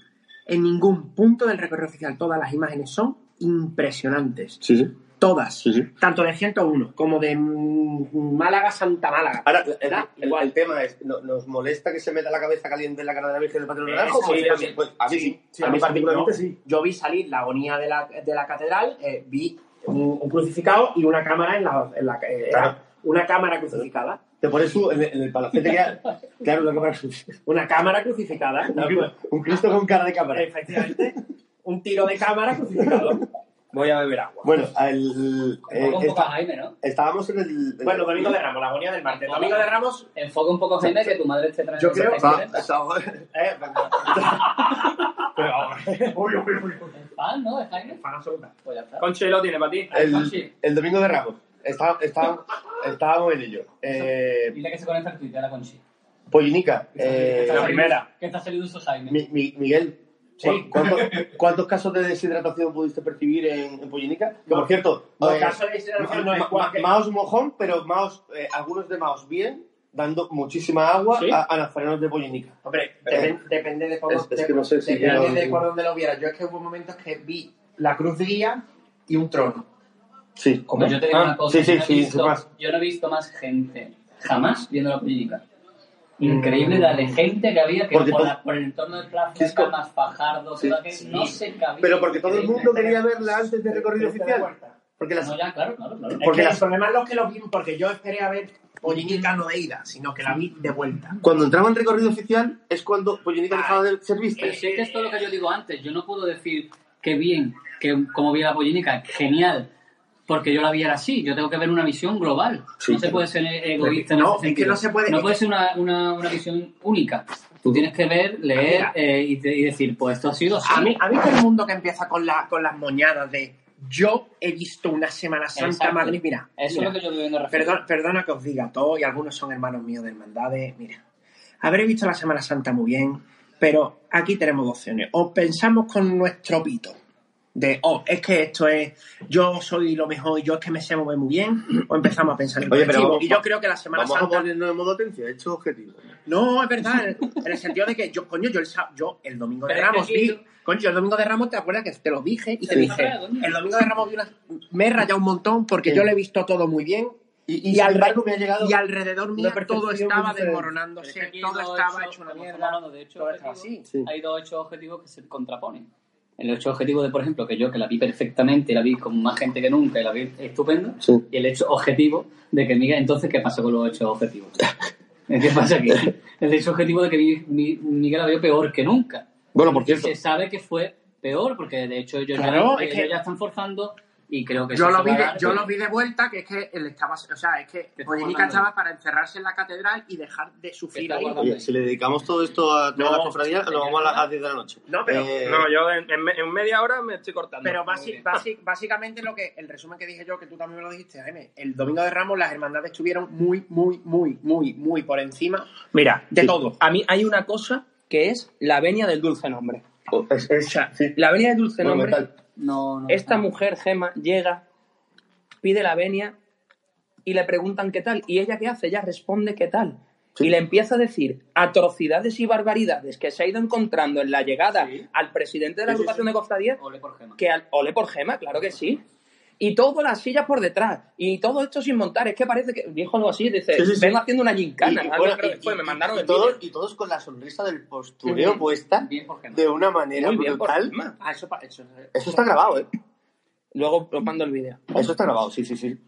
En ningún punto del recorrido oficial. Todas las imágenes son impresionantes. Sí, sí. Todas. Sí, sí. Tanto de 101 como de Málaga, Santa Málaga. Ahora, el, ¿Verdad? el- el tema es, ¿no- ¿nos molesta que se meta la cabeza caliente en la cara de la Virgen del Patrón Eh, Naranjo? sí, Pues, sí, pues, sí. pues, a mí sí. Sí, a mí particularmente sí. Yo vi salir la agonía de la, de la catedral, eh, vi un, un crucificado y una cámara en la. En la eh, Claro. Una cámara crucificada. Te pones tú en, el- en el palacete que hay- Claro, Una cámara crucificada. un, un Cristo con cara de cámara. Efectivamente. Un tiro de cámara crucificado. Voy a beber agua. Bueno, el, eh, un poco está- a Jaime, ¿no? estábamos en el... en Bueno, Domingo de Ramos, la agonía del martes. Domingo de Ramos. Enfoca un poco, Jaime, que tu madre te trae Yo creo- que... Eh, pero, uy, uy, uy, uy. Ah, ¿no? ¿Es Jaime? Fan absoluta. Pues ya está. Conchi lo tiene para ti. el, el domingo de Ramos. Está- está- estábamos en ello. Eh, Dile que se conecta al Twitter a Conchi. Pollinica. eh, La primera. Que está saliendo su Jaime. Mi- mi- Miguel, Sí. ¿cu- ¿cuántos, cuántos casos de deshidratación pudiste percibir en, en Pollinica? Que por cierto, No, eh, caso de deshidratación no ma- Maos mojón, pero Maos, eh, algunos de Maos bien, dando muchísima agua ¿Sí? a, a nazarenos de Pollinica. Hombre, Eh, depen- depende de por, es- es de- que no sé si depende quiero- de por dónde lo viera. Yo es que hubo momentos que vi la cruz de guía y un trono. Sí. Como yo te digo Ah, una cosa, sí, sí, yo, no he sí, visto, más. yo no he visto más gente jamás viendo la política. Increíble la de gente que había que Porque por, todo- la- por el entorno del plazo, Es como- más Fajardo, Sí, sí. no se cabía. Pero porque todo el mundo quería verla antes del recorrido oficial. Porque las, No, ya, claro, claro, claro. Es Porque que las- el problema es los que lo vimos, porque yo esperé a ver Pollinica no de ida, sino que la vi de vuelta. cuando entraba en recorrido oficial es cuando Pollinica dejaba de ser vista. Es que esto es lo que yo digo antes, yo no puedo decir que bien, que como vi la pollinica, genial, porque yo la vi era así, yo tengo que ver una visión global. Sí, no se puede ser egoísta en No, ese es que no se puede- No puede ser una, una, una visión única. Tú tienes que ver, leer eh, y, te- y decir, pues esto ha sido así. A mí, a mí todo el mundo que empieza con, la, con las moñadas de yo he visto una Semana Santa Exacto. Madrid, mira, Eso mira, es lo que yo estoy viendo perdona, perdona que os diga todo, y algunos son hermanos míos de hermandades, mira, habré visto la Semana Santa muy bien, pero aquí tenemos dos opciones, o pensamos con nuestro pito, de, oh, es que esto es, yo soy lo mejor, yo es que me sé mover muy bien, o empezamos a pensar en Oye, pero vamos- y yo creo que la Semana Vamos a Santa... ponernos en modo atención, hecho objetivo. No, es verdad, en en el sentido de que yo, coño, yo el, yo el domingo de Pero es Ramos vi, tú- coño, yo el domingo de Ramos, ¿te acuerdas que te lo dije? Y te dije, el domingo de Ramos vi una, me he rayado un montón porque Sí. yo lo he visto todo muy bien Y, y, sin alre- embargo me ha llegado y alrededor mío todo estaba desmoronándose, es que todo estaba hecho una mierda. de así. Sí. Hay dos hechos objetivos que se contraponen. El hecho objetivo de, por ejemplo, que yo que la vi perfectamente, la vi con más gente que nunca y la vi estupendo, Sí. y el hecho objetivo de que Miguel, entonces, ¿qué pasa con los hechos objetivos? <laughs> ¿Qué pasa aquí? El hecho objetivo de que mi- mi- Miguel la vio peor que nunca. Bueno, por cierto. Se sabe que fue peor, porque de hecho ellos, Claro, ya, es ellos que- ya están forzando y creo que Yo lo, vi de, yo lo vi de vuelta, que es que él estaba, o sea, es que guardando estaba para encerrarse en la catedral y dejar de sufrir ahí. Oye, si le dedicamos todo esto a toda No, la cofradía, nos vamos a las a las 10 de la noche. No, pero- Eh, No, yo en, en me- en media hora me estoy cortando. Pero básicamente lo que el resumen que dije yo, que tú también me lo dijiste, Jaime, el domingo de Ramos las hermandades estuvieron muy, muy, muy, muy, muy por encima Mira, de Sí. todo. A mí hay una cosa que es la venia del dulce nombre. es- es- sí. La venia del dulce nombre. No, no, esta no. mujer, Gema, llega, pide la venia y le preguntan qué tal. ¿Y ella qué hace? Ella responde qué tal. Sí. Y le empieza a decir atrocidades y barbaridades que se ha ido encontrando en la llegada al presidente de la Sí, agrupación sí. de cofradías Ole por Gema. que al, ole por Gema, claro que sí. Y todas las sillas por detrás. Y todo esto sin montar. Es que parece que, dijo algo así, dice, Sí, sí, sí. vengo haciendo una gincana. y bueno, y- me mandaron el todos, y todos con la sonrisa del postureo puesta Bien Gema. de una manera Muy brutal. Ah, eso, pa- eso, Eso está grabado, ¿eh? Luego os mando el vídeo. Eso está grabado, sí, sí, sí.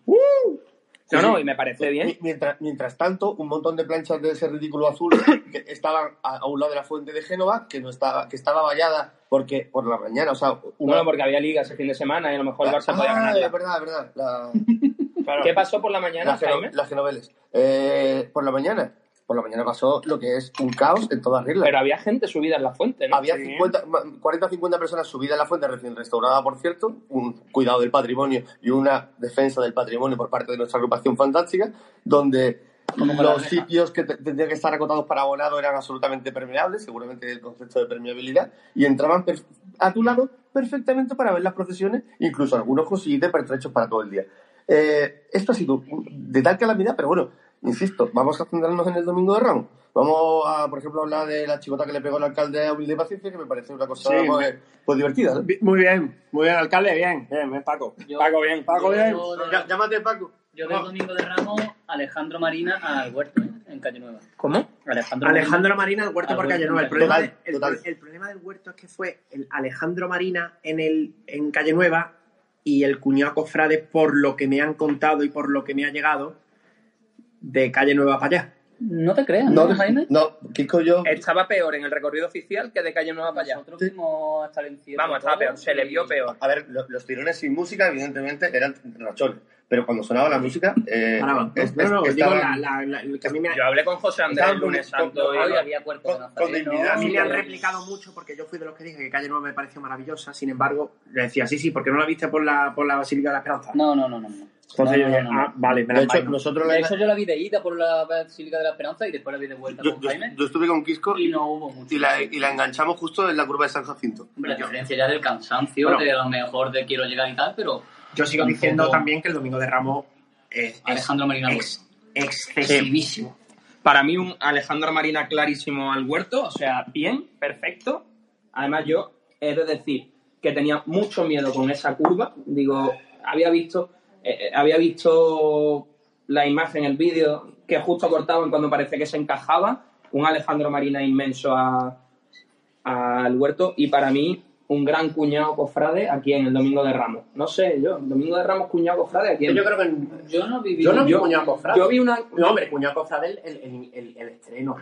No, no, y me parece bien. Mi- Mientras, mientras tanto, un montón de planchas de ese ridículo azul <coughs> que estaban a, a un lado de la fuente de Génova, que no estaba, que estaba vallada porque por la mañana, o sea, una- Bueno, porque había liga ese fin de semana y a lo mejor el Barça podía Ah, ganar. es verdad, es verdad. La, <laughs> ¿Qué pasó por la mañana, las, Jaime? las genoveles. Eh, por la mañana. Por la mañana pasó lo que es un caos en toda regla. Pero había gente subida en la fuente, ¿no? Había Sí. 50, 40 o 50 personas subidas en la fuente recién restaurada, por cierto, un cuidado del patrimonio y una defensa del patrimonio por parte de nuestra agrupación fantástica, donde los sitios que te- tendrían que estar acotados para abonado eran absolutamente permeables, seguramente el concepto de permeabilidad, y entraban a tu lado perfectamente para ver las procesiones, incluso algunos con siguientes pertrechos para todo el día. Eh, esto ha sido de tal calamidad, pero bueno, insisto, vamos a centrarnos en el Domingo de Ramos. Vamos a, por ejemplo, hablar de la chivota que le pegó el alcalde a Humilde y Paciencia, que me parece una cosa Sí. pues, pues divertida. ¿no? Bi- Muy bien, muy bien, alcalde, bien, bien, bien, Paco. Yo- Paco, bien. Paco, bien. yo Llámate Paco. Yo del domingo de Ramos, Alejandro Marina al huerto, ¿eh? en Calle Nueva. ¿Cómo? Alejandro, Alejandro Marina, el huerto Al por huerto, Calle Nueva. El total, problema, de- el, total. el problema del huerto es que fue el Alejandro Marina en, el, en Calle Nueva y el cuñado Cofrade, por lo que me han contado y por lo que me ha llegado, de Calle Nueva para allá. No te creas, ¿no, No, Jaime? no, Kiko, yo. Estaba peor en el recorrido oficial que de calle Nueva para allá. Nosotros fuimos hasta el encierro. Vamos, estaba peor, se le vio peor. A ver, lo- los tirones sin música, evidentemente, eran rachones. Pero cuando sonaba la música. Eh, Paraban. es- no, no, es- digo estaban- la, la- la- que a mí me, ha- Yo hablé con José Andrés el lunes santo y no- había cuerpo de con- con dignidad. a mí me han replicado mucho porque yo fui de los que dije que Calle Nueva me pareció maravillosa. Sin embargo, le decía, sí, sí, porque no la viste por la, por la Basílica de la Esperanza. No, no, no, no. Entonces No, yo no, dije, no, no. ah, vale, me De la hecho, nosotros De la- hecho, yo la vi de ida por la Basílica de la Esperanza y después la vi de vuelta yo, con yo- Jaime yo estuve con Kisco y y, no hubo mucho. y la, y la enganchamos justo en la curva de San Jacinto. Hombre, la diferencia ya del cansancio, Bueno. de a lo mejor de quiero llegar y tal, pero Yo sigo Tampoco- diciendo también que el Domingo de Ramos es, es Alejandro Marina ex- excesivísimo. Para mí, un Alejandro Marina clarísimo al huerto, o sea, bien, perfecto. Además, yo he de decir que tenía mucho miedo con esa curva. Digo, había visto, eh, había visto la imagen, el vídeo, que justo cortaban cuando parecía que se encajaba. Un Alejandro Marina inmenso a- al huerto y para mí un gran cuñado cofrade aquí en el Domingo de Ramos. No sé, yo, el Domingo de Ramos cuñado cofrade aquí en... Yo creo que yo no viví. Yo no vi yo- Cuñado Cofrade. yo vi una, No, hombre, Cuñado Cofrade el, el, el, el estreno.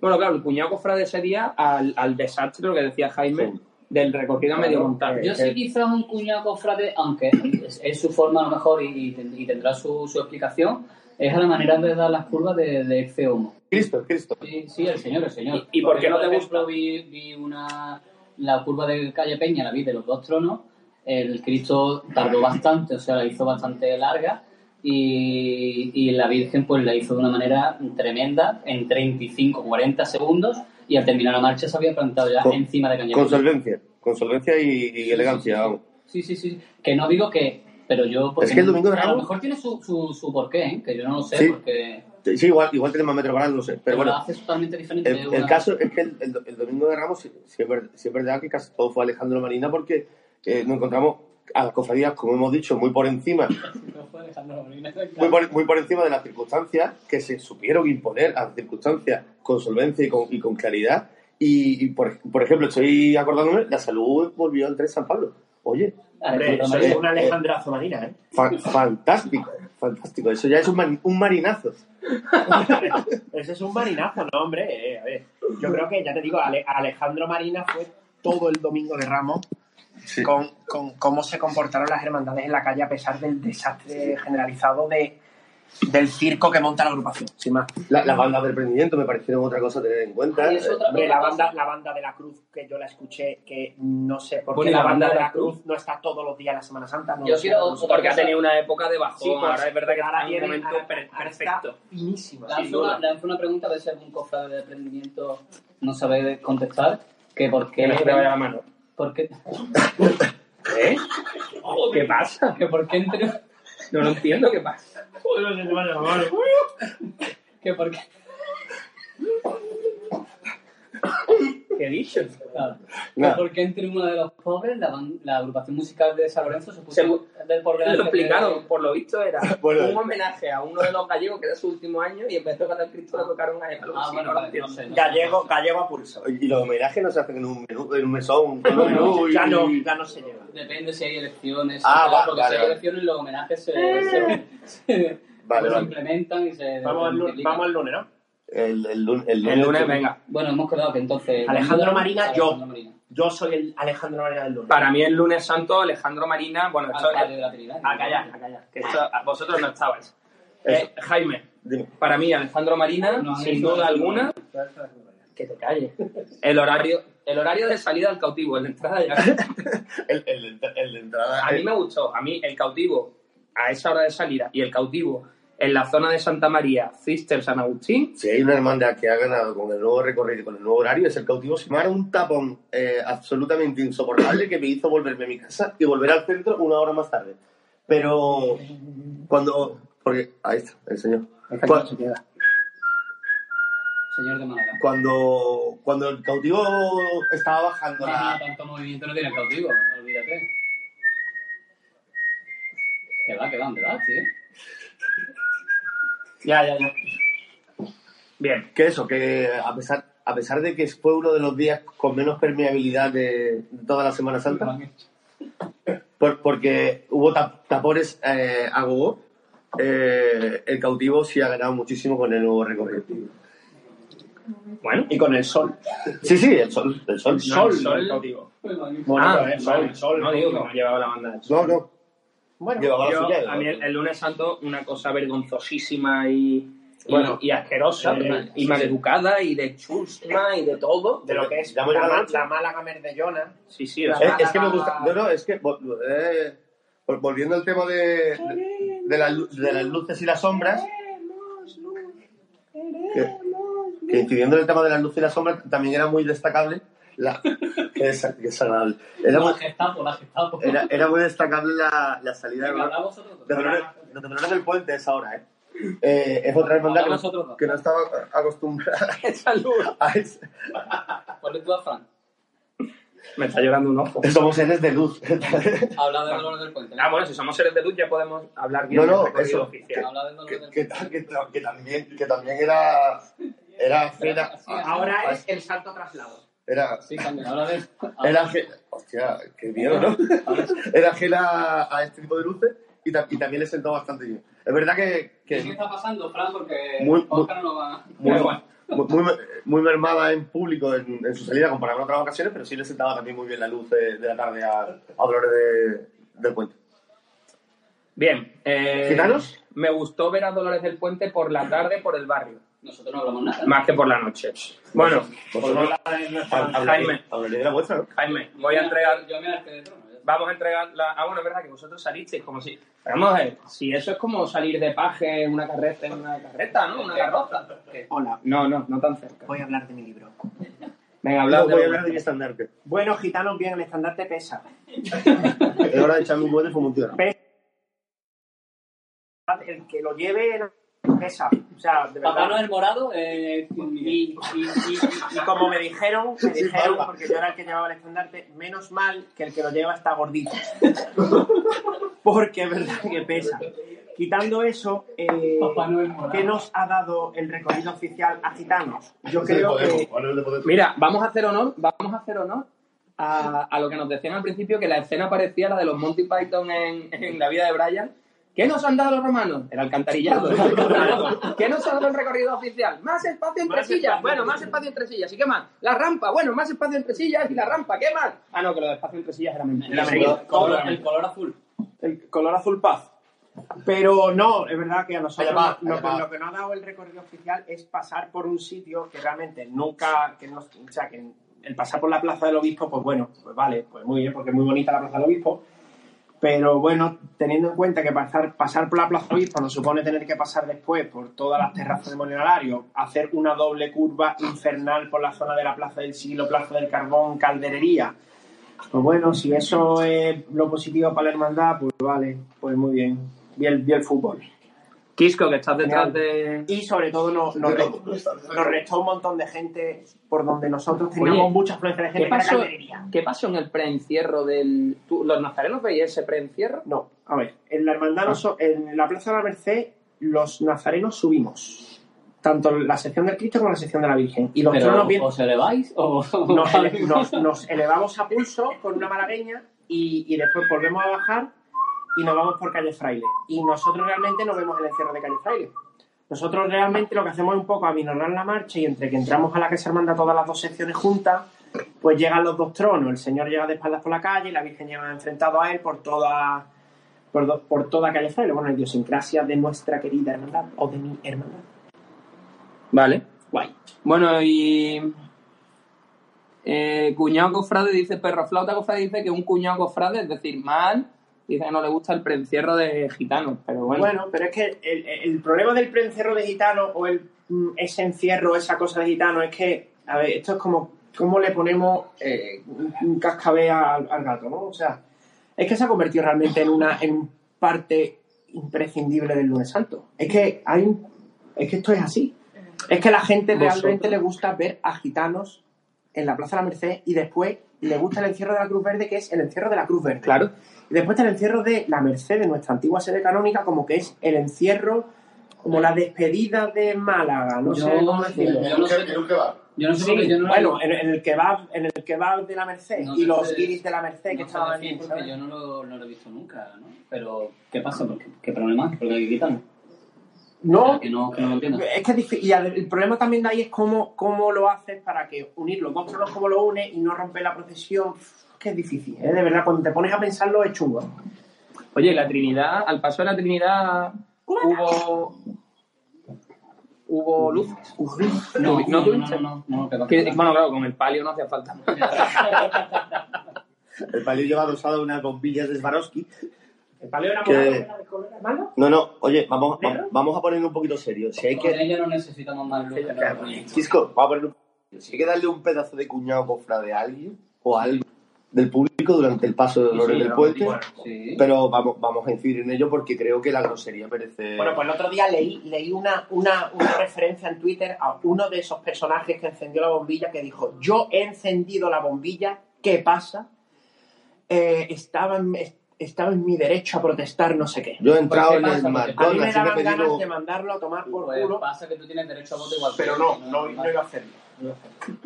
Bueno, claro, el cuñado cofrade ese día al, al desastre, lo que decía Jaime, del recorrido medio montar. Yo sí quizás un cuñado cofrade, aunque es, es su forma a lo mejor y, y ten- y tendrá su, su explicación, es a la manera de dar las curvas de, de Efe Homo. Cristo, Cristo. Sí, sí, el señor, el señor. ¿Y- y por qué no te ejemplo, Vi, vi una, la curva de Calle Peña, la vi de los dos tronos. El Cristo tardó bastante, o sea, la hizo bastante larga. Y, y la Virgen, pues la hizo de una manera tremenda, en 35, 40 segundos. Y al terminar la marcha se había plantado ya Con- encima de Caña Con solvencia. Con solvencia y, y elegancia, vamos. Sí, sí, sí. Que no digo que. Pero yo. Es que el domingo de A lo Ramos- mejor tiene su, su, su porqué, ¿eh? que yo no lo sé, Sí. porque. Sí, igual, igual tenemos metro para no sé. Pero lo bueno, hace totalmente diferente. el, el una- caso es que el, el- el domingo de Ramos sí, sí es ver- sí es verdad que casi todo fue Alejandro Marina porque eh, nos encontramos a las cofradías, como hemos dicho, muy por encima <laughs> muy por, muy por encima de las circunstancias que se supieron imponer a las circunstancias con solvencia y con, y con claridad. Y, y por, por ejemplo, estoy acordándome, la salud volvió a entrar en San Pablo. Oye, Hombre, eso es un Alejandrazo Marina, ¿eh? fa- fantástico, fantástico. Eso ya es un, un marinazo. <laughs> Ese es un marinazo, ¿no, hombre? Eh, a ver, yo creo que, ya te digo, Ale- Alejandro Marina fue todo el domingo de Ramos Sí. con, con cómo se comportaron las hermandades en la calle a pesar del desastre generalizado de, del circo que monta la agrupación, sin más. La- Las bandas de emprendimiento me parecieron otra cosa a tener en cuenta. Es otra- la banda, la banda de la Cruz, que yo la escuché, que no sé por qué Bueno, ¿y la banda de la Cruz no está todos los días en la Semana Santa. No Yo quiero no Porque ha cosa. tenido una época de bajón, Sí, pues, ahora es verdad que ahora está en un momento ahora- per- ahora perfecto. finísima. Lanzo una, lanzo una pregunta, a ver si algún cofrade de emprendimiento no sabe contestar. Que por qué. Que no se te vaya la mano. ¿Por qué? ¿Eh? ¿Qué pasa? Que por qué entre. No lo entiendo qué pasa. Que por qué. ¿Qué he dicho? Claro. Nada. Que por qué entre uno de los pobres, la, ban- la agrupación musical de San Lorenzo se puso. Se- de- por Lo explicaron, de- por lo visto era <laughs> Bueno. un homenaje a uno de los gallegos que era su último año y de tocar el Cristo le tocaron a él. Ah, bueno, no vale, no sé. no sé. Gallego, gallego a pulso. Y los homenajes no se hacen en un, menú, en un mesón. un menú Ya no, ya no se lleva. Depende si hay elecciones. Ah, va, porque vale, si hay vale. elecciones, los homenajes se, se- se- Vale, se vale. implementan y se al, vamos al lunes, ¿no? El, el, lun- el El lunes, que- venga. Bueno, hemos quedado que entonces... Alejandro Marina, yo. Alejandro Marina. Yo soy el Alejandro Marina del lunes. Para mí el lunes santo, Alejandro Marina, bueno, esto Alcalde de la Trinidad. A callar, a callar, que esto- vosotros no estabais. Eh, Jaime, Dime. para mí Alejandro Marina, No, sin duda alguna, que te calles. El horario, el horario de salida al cautivo, el de entrada ya. <laughs> El, el de entrada. A mí me gustó, a mí el cautivo a esa hora de salida y el cautivo en la zona de Santa María, Cister, San Agustín, Si hay una hermandad que ha ganado con el nuevo recorrido y con el nuevo horario, es el cautivo. Ha un tapón eh, absolutamente insoportable que me hizo volverme a mi casa y volver al centro una hora más tarde. Pero cuando. Porque. Ahí está, el señor. Se queda. Señor de Málaga. Cuando, cuando el cautivo estaba bajando No, la. tanto movimiento no tiene el cautivo, olvídate. Que va, que va, ¿dónde vas, tío? Ya, ya, ya. Bien, Que eso, que a pesar, a pesar de que fue uno de los días con menos permeabilidad de, toda la Semana Santa, por- porque hubo tap- tapones eh, a gogo, eh, el cautivo sí ha ganado muchísimo con el nuevo recorrido. bueno. Y con el sol. Sí, sí, el sol. El sol. No, sol, el sol. el cautivo. Bonito, Ah, ¿eh? Sol, sol. No digo que me ha llevado la banda de sol. No, no. Bueno, Llevaba la Yo, suya. a mí el, el lunes santo, una cosa vergonzosísima y, Bueno. y asquerosa, Sí, y sí, maleducada, y de chusma, y de todo. de lo que es la, Málaga Merdellona. Sí, sí, La sea, Es, es que me gusta. No, no, es que. vol- eh, vol- volviendo al tema de, de, de las, lu- de las luces y las sombras. Que, que incidiendo en el tema de las luces y las sombras, también era muy destacable. La, que es, que es agradable. Era muy, La Gestapo, la Gestapo. era, era muy destacable la, la salida de Venga, vosotros de Dolores, de Dolores del Puente a esa hora, ¿eh? Eh, es otra hermandad que no, vosotros que no estaba acostumbrada <laughs> a eso. <laughs> Ponle tú a Fran. Me está llorando un ojo. Somos seres de luz. Habla de Dolores del Puente. Ah, bueno, si somos seres de luz ya podemos hablar bien No, no, del eso. oficial. Habla de Dolores que, del que, Puente. que, ta- que también, que también era, era ajena. Ahora es el salto traslado. Era, Sí, también. De... era ajena. Hostia, qué miedo, ¿no? <laughs> Era ajena a este tipo de luces y, ta- y también le sentó bastante bien. Es verdad que, ¿Qué que está pasando, Fran? Porque Muy- Oscar no lo va... muy, bueno. muy, muy, muy mermada en público en, en su salida comparado con otras ocasiones, pero sí le sentaba también muy bien la luz de, de la tarde a, a Dolores de- del Puente. Bien. Eh, ¿Gitanos? Me gustó ver a Dolores del Puente por la tarde por el barrio, Nosotros no hablamos nada. más que por la noche. Bueno, Vosotros Jaime. hablaréis hablaréis de la vuestra, ¿no? Jaime, voy a entregar Yo me harté de trono. ya está. Vamos a entregar la. Ah, bueno, es verdad que vosotros salisteis como si. Vamos a ver, si eso es como salir de paje en una carreta, en una carreta, ¿no? Una carroza. Hola, No, no, no tan cerca. voy a hablar de mi libro. Venga, Hablar hablad voy a hablar de mi estandarte. Bueno, gitanos, bien, el estandarte pesa. Es hora de echarme un buen de. El que lo lleve pesa. O sea, de Papá verdad. Noel morado, eh, Y, y, y- y como me dijeron, me dijeron, porque yo era el que llevaba el estandarte, menos mal que el que lo lleva está gordito. <laughs> Porque es verdad que pesa. Quitando eso, eh, Papá Noel morado. ¿qué nos ha dado el recorrido oficial a gitanos? Yo creo que Mira, vamos a hacer honor, vamos a hacer honor a, a lo que nos decían al principio, que la escena parecía la de los Monty Python en, en la vida de Brian. ¿Qué nos han dado los romanos? El alcantarillado. <laughs> el alcantarillado. ¿Qué nos ha dado el recorrido oficial? Más espacio entre Más sillas. espacio Bueno, más espacio entre sillas. ¿Y qué más? La rampa. Bueno, más espacio entre sillas y la rampa. ¿Qué más? Ah, no, que lo de espacio entre sillas era mentira. El, color, el color azul. el color azul paz. Pero no, es verdad que a nosotros paz, lo, que, lo que nos ha dado el recorrido oficial es pasar por un sitio que realmente nunca, que no, o sea, que el pasar por la Plaza del Obispo, pues bueno, pues vale, pues muy bien, porque es muy bonita la Plaza del Obispo, pero bueno, teniendo en cuenta que pasar, pasar por la Plaza Obispo nos supone tener que pasar después por todas las terrazas de Molinalario, hacer una doble curva infernal por la zona de la Plaza del Siglo, Plaza del Carbón, Calderería, pues bueno, si eso es lo positivo para la hermandad, pues vale, pues muy bien. Vi el, el fútbol. Quisco, que estás detrás de... Y sobre todo nos, nos, re- nos restó un montón de gente por donde nosotros teníamos Oye, mucha afluencia de gente ¿Qué pasó. ¿Qué pasó en el preencierro del... tú- ¿Los nazarenos veíais ese preencierro? No, a ver, en la hermandad, noso- en la Plaza de la Merced, los nazarenos subimos. Tanto la sección del Cristo como la sección de la Virgen. Y los Pero, tronos bien, ¿os eleváis o...? <laughs> nos, ele- nos- nos elevamos a pulso con una malagueña y, y después volvemos a bajar y nos vamos por calle Fraile. Y nosotros realmente no vemos el encierro de calle Fraile. Nosotros realmente lo que hacemos es un poco aminorar la marcha y entre que entramos a la que se manda todas las dos secciones juntas, pues llegan los dos tronos. El señor llega de espaldas por la calle y la Virgen lleva enfrentado a él por toda, por, do- por toda calle Fraile. Bueno, idiosincrasia de nuestra querida hermandad o de mi hermandad. Vale. Guay. Bueno, y. Eh, cuñado cofrade dice, perro flauta cofrade dice que un cuñado cofrade, es decir, mal, dice que no le gusta el preencierro de gitanos, pero bueno. Bueno, pero es que el, el problema del preencierro de gitano o el, mm, ese encierro, esa cosa de gitano, es que, a ver, esto es como cómo le ponemos eh, un- cascabel al, al gato, ¿no? O sea, es que se ha convertido realmente en una en parte imprescindible del lunes santo. Es que hay un- es que esto es así. Es que a la gente Vosotros. realmente le gusta ver a gitanos en la Plaza de la Merced y después le gusta el encierro de la Cruz Verde, que es el encierro de la Cruz Verde. Claro. Y después está el encierro de la Merced, de nuestra antigua sede canónica, como que es el encierro, como la despedida de Málaga, no Yo- sé cómo decirlo. yo no sé- Yo no sé por qué Sí, yo no bueno, en, en el kebab, en el kebab de la Merced No y los guiris de la Merced que estaban allí, porque ¿sabes? yo no lo, no lo he visto nunca, ¿no? Pero, ¿qué pasa? ¿Por qué, ¿Qué problema? ¿Por qué hay que quitarlo? No, Que no, que no lo entiendo. es que es difí- y el problema también de ahí es cómo, cómo lo haces para que unir los dos tronos como lo une y no romper la procesión. Que es difícil, ¿eh? de verdad, cuando te pones a pensarlo es chungo. Oye, la Trinidad, al paso de la Trinidad hubo. Hubo luces. No, ¿No no, no, bueno, claro, con el palio no hacía falta. <laughs> El palio lleva adosado unas bombillas de Swarovski. ¿El paleo Que- enamorado de la hermano? No, no, oye, vamos, va- vamos a poner un poquito serio. Si hay Con que. ello no necesitamos más luz. que no. Chisco, vamos a poner un... Si hay que darle un pedazo de cuñado cofrade a alguien o a algo del público durante el paso de dolores Sí, del puente, bueno, sí. pero vamos, vamos a incidir en ello porque creo que la grosería merece. Bueno, pues el otro día leí, leí una, una, una referencia en Twitter a uno de esos personajes que encendió la bombilla que dijo, yo he encendido la bombilla, ¿qué pasa? Eh, estaba, en, estaba en mi derecho a protestar no sé qué. Yo he entrado ¿Qué en pasa? el Porque A mí me McDonald's me daban pedido. ganas de mandarlo a tomar por Pues culo, pasa que tú tienes derecho a voto igual. pero no, no, no iba a hacerlo. no iba a hacerlo.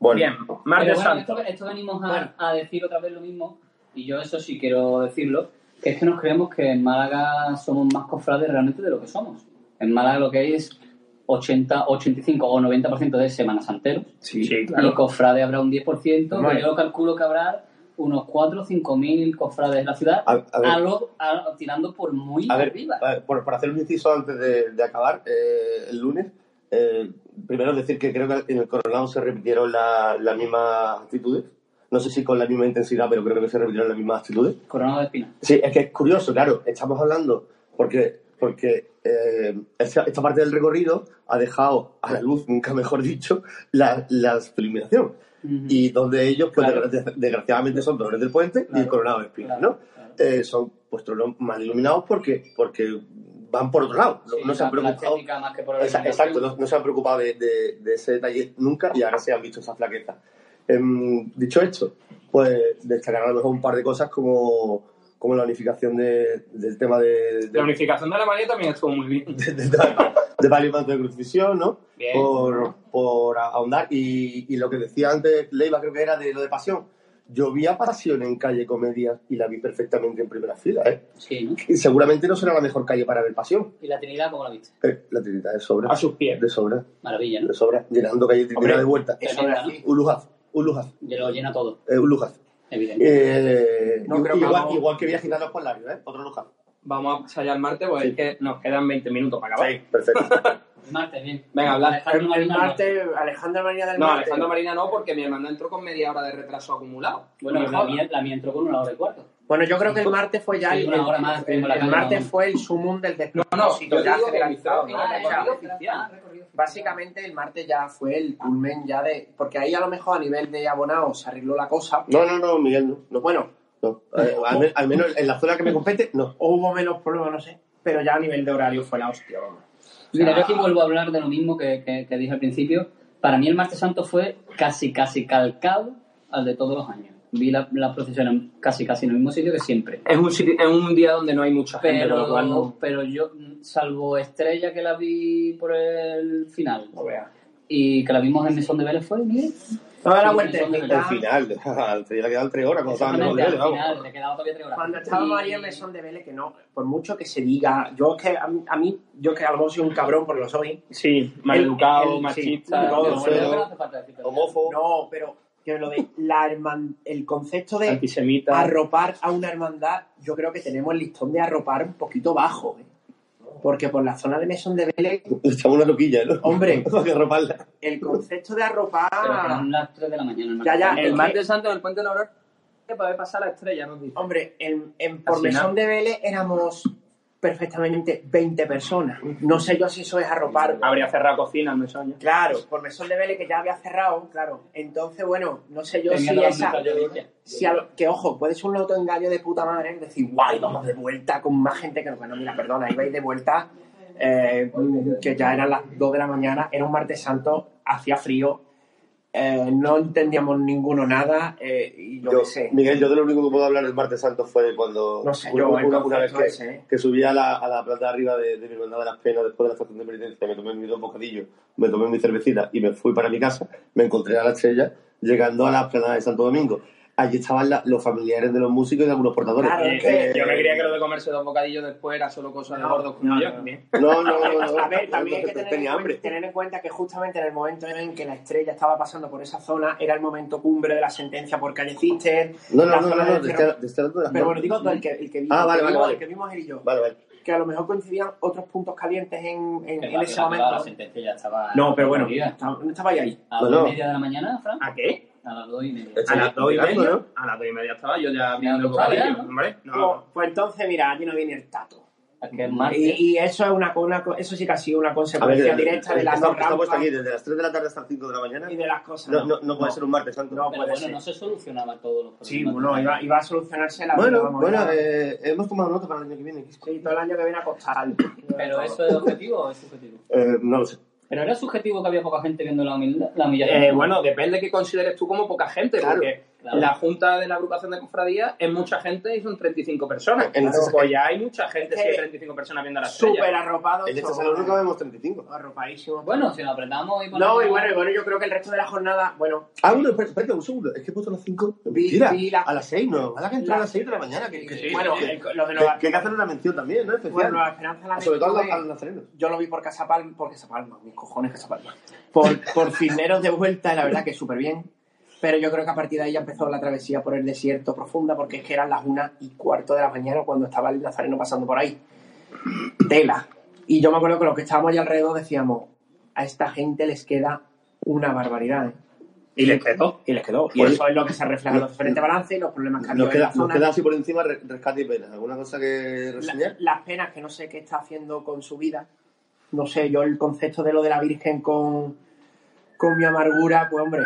Bueno, Bien, martes bueno, santo. esto, esto venimos a, Bueno. a decir otra vez lo mismo, y yo eso sí quiero decirlo, que es que nos creemos que en Málaga somos más cofrades realmente de lo que somos. En Málaga lo que hay es 80, 85 o 90% de Semana Santeros, Sí, y cofrade habrá un 10%, Vale. que yo calculo que habrá unos 4 o 5 mil cofrades en la ciudad, A- ver. tirando por muy A arriba. ver, por, por hacer un inciso antes de, de acabar, eh, el lunes, eh, primero decir que creo que en el Coronado se repitieron la- las mismas actitudes. No sé si con la misma intensidad, pero creo que se repitieron las mismas actitudes. Coronado de espina. Sí, es que es curioso, claro, estamos hablando porque, porque eh, esta, esta parte del recorrido ha dejado a la luz, nunca mejor dicho, la, la iluminación. Ujú. Y dos de ellos, pues Claro. desgraciadamente, son Dolores del Puente y el. Coronado de Espinas, ¿no? Eh, son pues tronos mal iluminados porque, porque van por otro lado. No, Sí, no se han preocupado. más que por exacto, no, no se han preocupado de, de- de ese detalle nunca y ahora se han visto esa flaqueza. Em, dicho esto, pues destacar a lo mejor un par de cosas como, como la unificación de- del tema de, de, La unificación de Alemania también estuvo muy bien. <laughs> de, de, de varios mantos de crucifixión, ¿no? Bien. Por, por ahondar. Y, y lo que decía antes Leiva, creo que era de lo de pasión. Yo vi a Pasión en calle Comedia y la vi perfectamente en primera fila, ¿eh? Sí, ¿no? Y seguramente no será la mejor calle para ver Pasión. ¿Y la Trinidad cómo la viste? Eh, la Trinidad de sobra. A sus pies. De sobra, Maravilla, ¿no? de sobra. Llenando calle Trinidad Hombre, de vuelta. Un lujaz, un lujaz, Y lo llena todo, eh, un lujaz. Evidente. Eh, No, creo que igual, vamos- igual que Vía Gitanos por Lario, ¿eh? Otro lujaz. Vamos a pasar ya al martes, pues Sí. es que nos quedan 20 minutos para acabar. Perfecto. <laughs> Martes, bien. Venga, habla. Alejandro El, el Marina, no. martes, Alejandra María del No. Alejandro Marina no, porque mi hermana entró con media hora de retraso acumulado. Bueno, No la mía, la mía entró con una hora y cuarto. Bueno, yo creo que el martes fue ya Sí, el, una hora más, el- el martes ¿no? fue el sumum del No, no, despropósito yo ya digo que hizo- ¿no? Ah, O sea, recorrido oficial. Básicamente el martes ya fue el culmen ya de... Porque ahí a lo mejor a nivel de abonados se arregló la cosa. No, no, no, Miguel, no. no. Bueno, no. Eh, al, men- al menos en la zona que me compete, no. o hubo menos problemas, no sé. Pero ya a nivel de horario fue la hostia, vamos. Mira, yo aquí vuelvo a hablar de lo mismo que, que- que dije al principio. Para mí el martes santo fue casi, casi calcado al de todos los años. Vi la, la procesión casi, casi en el mismo sitio que siempre. Es un, sitio- es un día donde no hay mucha gente, con lo cual Pero, no. pero yo, salvo Estrella que la vi por el final No veas. y que la vimos en Mesón de Vélez, ¿fue, Miguel? Toda la Sí, vueltecita. Al final, <laughs> al final le quedan tres horas cuando final, le quedaba todavía tres horas. Cuando estábamos ahí en Mesón de Vélez, que no, por mucho que se diga, yo es que a mí, a mí- yo que a lo mejor soy un cabrón porque lo soy. Sí, maleducado, machista. sí, Pero Pero- no. Homófobo. No, pero que lo de la herman- el concepto de antisemita. arropar a una hermandad, yo creo que tenemos el listón de arropar un poquito bajo. ¿eh? Porque por la zona de Mesón de Vélez, Le echamos una loquilla, ¿no? Hombre. <laughs> Para el concepto de arropar. Pero que eran las 3 de la mañana. el Ya, ya. El es martes santo en el puente de que puede pasar la estrella, nos dice. Hombre, en, en por Mesón de Vélez éramos perfectamente 20 personas. No sé yo si eso es arropar. Habría cerrado cocina el mesón. ya. Claro, por Mesón de Vélez que ya había cerrado, claro. Entonces, bueno, no sé yo Tenía si esa. Si a lo- que ojo, puede ser un loto engaño de puta madre, decir, guay, vamos de vuelta con más gente que bueno, mira, perdona, ibais de vuelta, eh, que ya eran las 2 de la mañana, era un martes santo, hacía frío, eh, no entendíamos ninguno nada, eh, y yo Yo, sé. Miguel, yo de lo único que puedo hablar el martes santo fue cuando No sé, yo, una- una vez que, ese, ¿eh? que subí a la, a la planta de arriba de, de mi hermandad de las penas después de la estación de penitencia, me tomé mis dos bocadillos, me tomé mi cervecita y me fui para mi casa, me encontré a la estrella llegando a la plana de Santo Domingo. Allí estaban la- los familiares de los músicos y de algunos portadores. Claro, Eh, eh, yo me creía que lo de comerse dos bocadillos después era solo cosa de No, gordos como no, yo. no. No, no, no, no. <laughs> A ver, también hay no, que tener, tenía en hambre. cuenta, tener en cuenta que justamente en el momento en que la estrella estaba pasando por esa zona era el momento cumbre de la sentencia por calle Cister. No, no, no, no, no, Pero bueno, digo el que, el que vimos, Ah, vale, vale, el que vimos él y yo. Vale, vale. Que a lo mejor coincidían otros puntos calientes en, en, en la- ese la- momento. La sentencia ya estaba. No, pero bueno, estaba- no estaba ahí. A las y media de la mañana, Fran. ¿A qué? A las dos y media. A las dos y media. ¿no? A las dos y media estaba yo ya abriendo el bocadillo. ¿no? Hombre, Pues, no. pues entonces, mira, aquí no viene el tato. Y, y eso es una, una eso sí que ha sido una ver, consecuencia directa de eh, la está, no está puesto rampa aquí desde las 3 de la tarde hasta las 5 de la mañana. y de las cosas. No, no, no puede ser un martes santo. No, pero bueno, ser. no se solucionaba todos los problemas. Sí, bueno, iba, iba a solucionarse la Bueno, vamos, bueno, eh, hemos tomado nota para el año que viene. Sí, todo el año que viene a costar. Pero eso es objetivo o es subjetivo. Eh, no lo sé. Pero era subjetivo que había poca gente viendo la humildad. La humillación. Eh, bueno, depende de qué consideres tú como poca gente, Claro, porque claro. la junta de la agrupación de cofradías es mucha gente y son 35 personas. En este- pues ya hay mucha gente si hay que 35 personas viendo la estrella. Súper arropado. En este salón único vemos 35. Arropadísimo. Bueno, si lo apretamos y ponemos... No, y bueno, y bueno, yo creo que el resto de la jornada, bueno, Ah, bueno, espérate, espérate un segundo. Es que he puesto a las 5. Vi- Mentira. vi la- A las 6, no. A la que entra la- a las 6 de la mañana. Que, que, Sí, bueno, que, el- lo de Nueva, que hay que hacer una mención también, ¿no? Especial. bueno, Nueva Esperanza la Sobre todo a los, los nazarenos. yo lo vi por Casa Palma, por Casa Palma, mis cojones Casa Palma. Por, por Cisneros de vuelta, la verdad que súper bien. Pero yo creo que a partir de ahí ya empezó la travesía por el desierto profunda, porque es que eran las una y cuarto de la mañana cuando estaba el nazareno pasando por ahí. Tela. Y yo me acuerdo que los que estábamos allá alrededor decíamos, a esta gente les queda una barbaridad. ¿eh? Y les quedó. Y les quedó. Y Pues- eso es lo que se refleja en los diferentes balances y los problemas que ha habido Nos en la nos zona. queda así por encima re- rescate y pena. ¿Alguna cosa que La- reseñar? las penas que no sé qué está haciendo con su vida. No sé, yo el concepto de lo de la Virgen con, con mi amargura, pues hombre,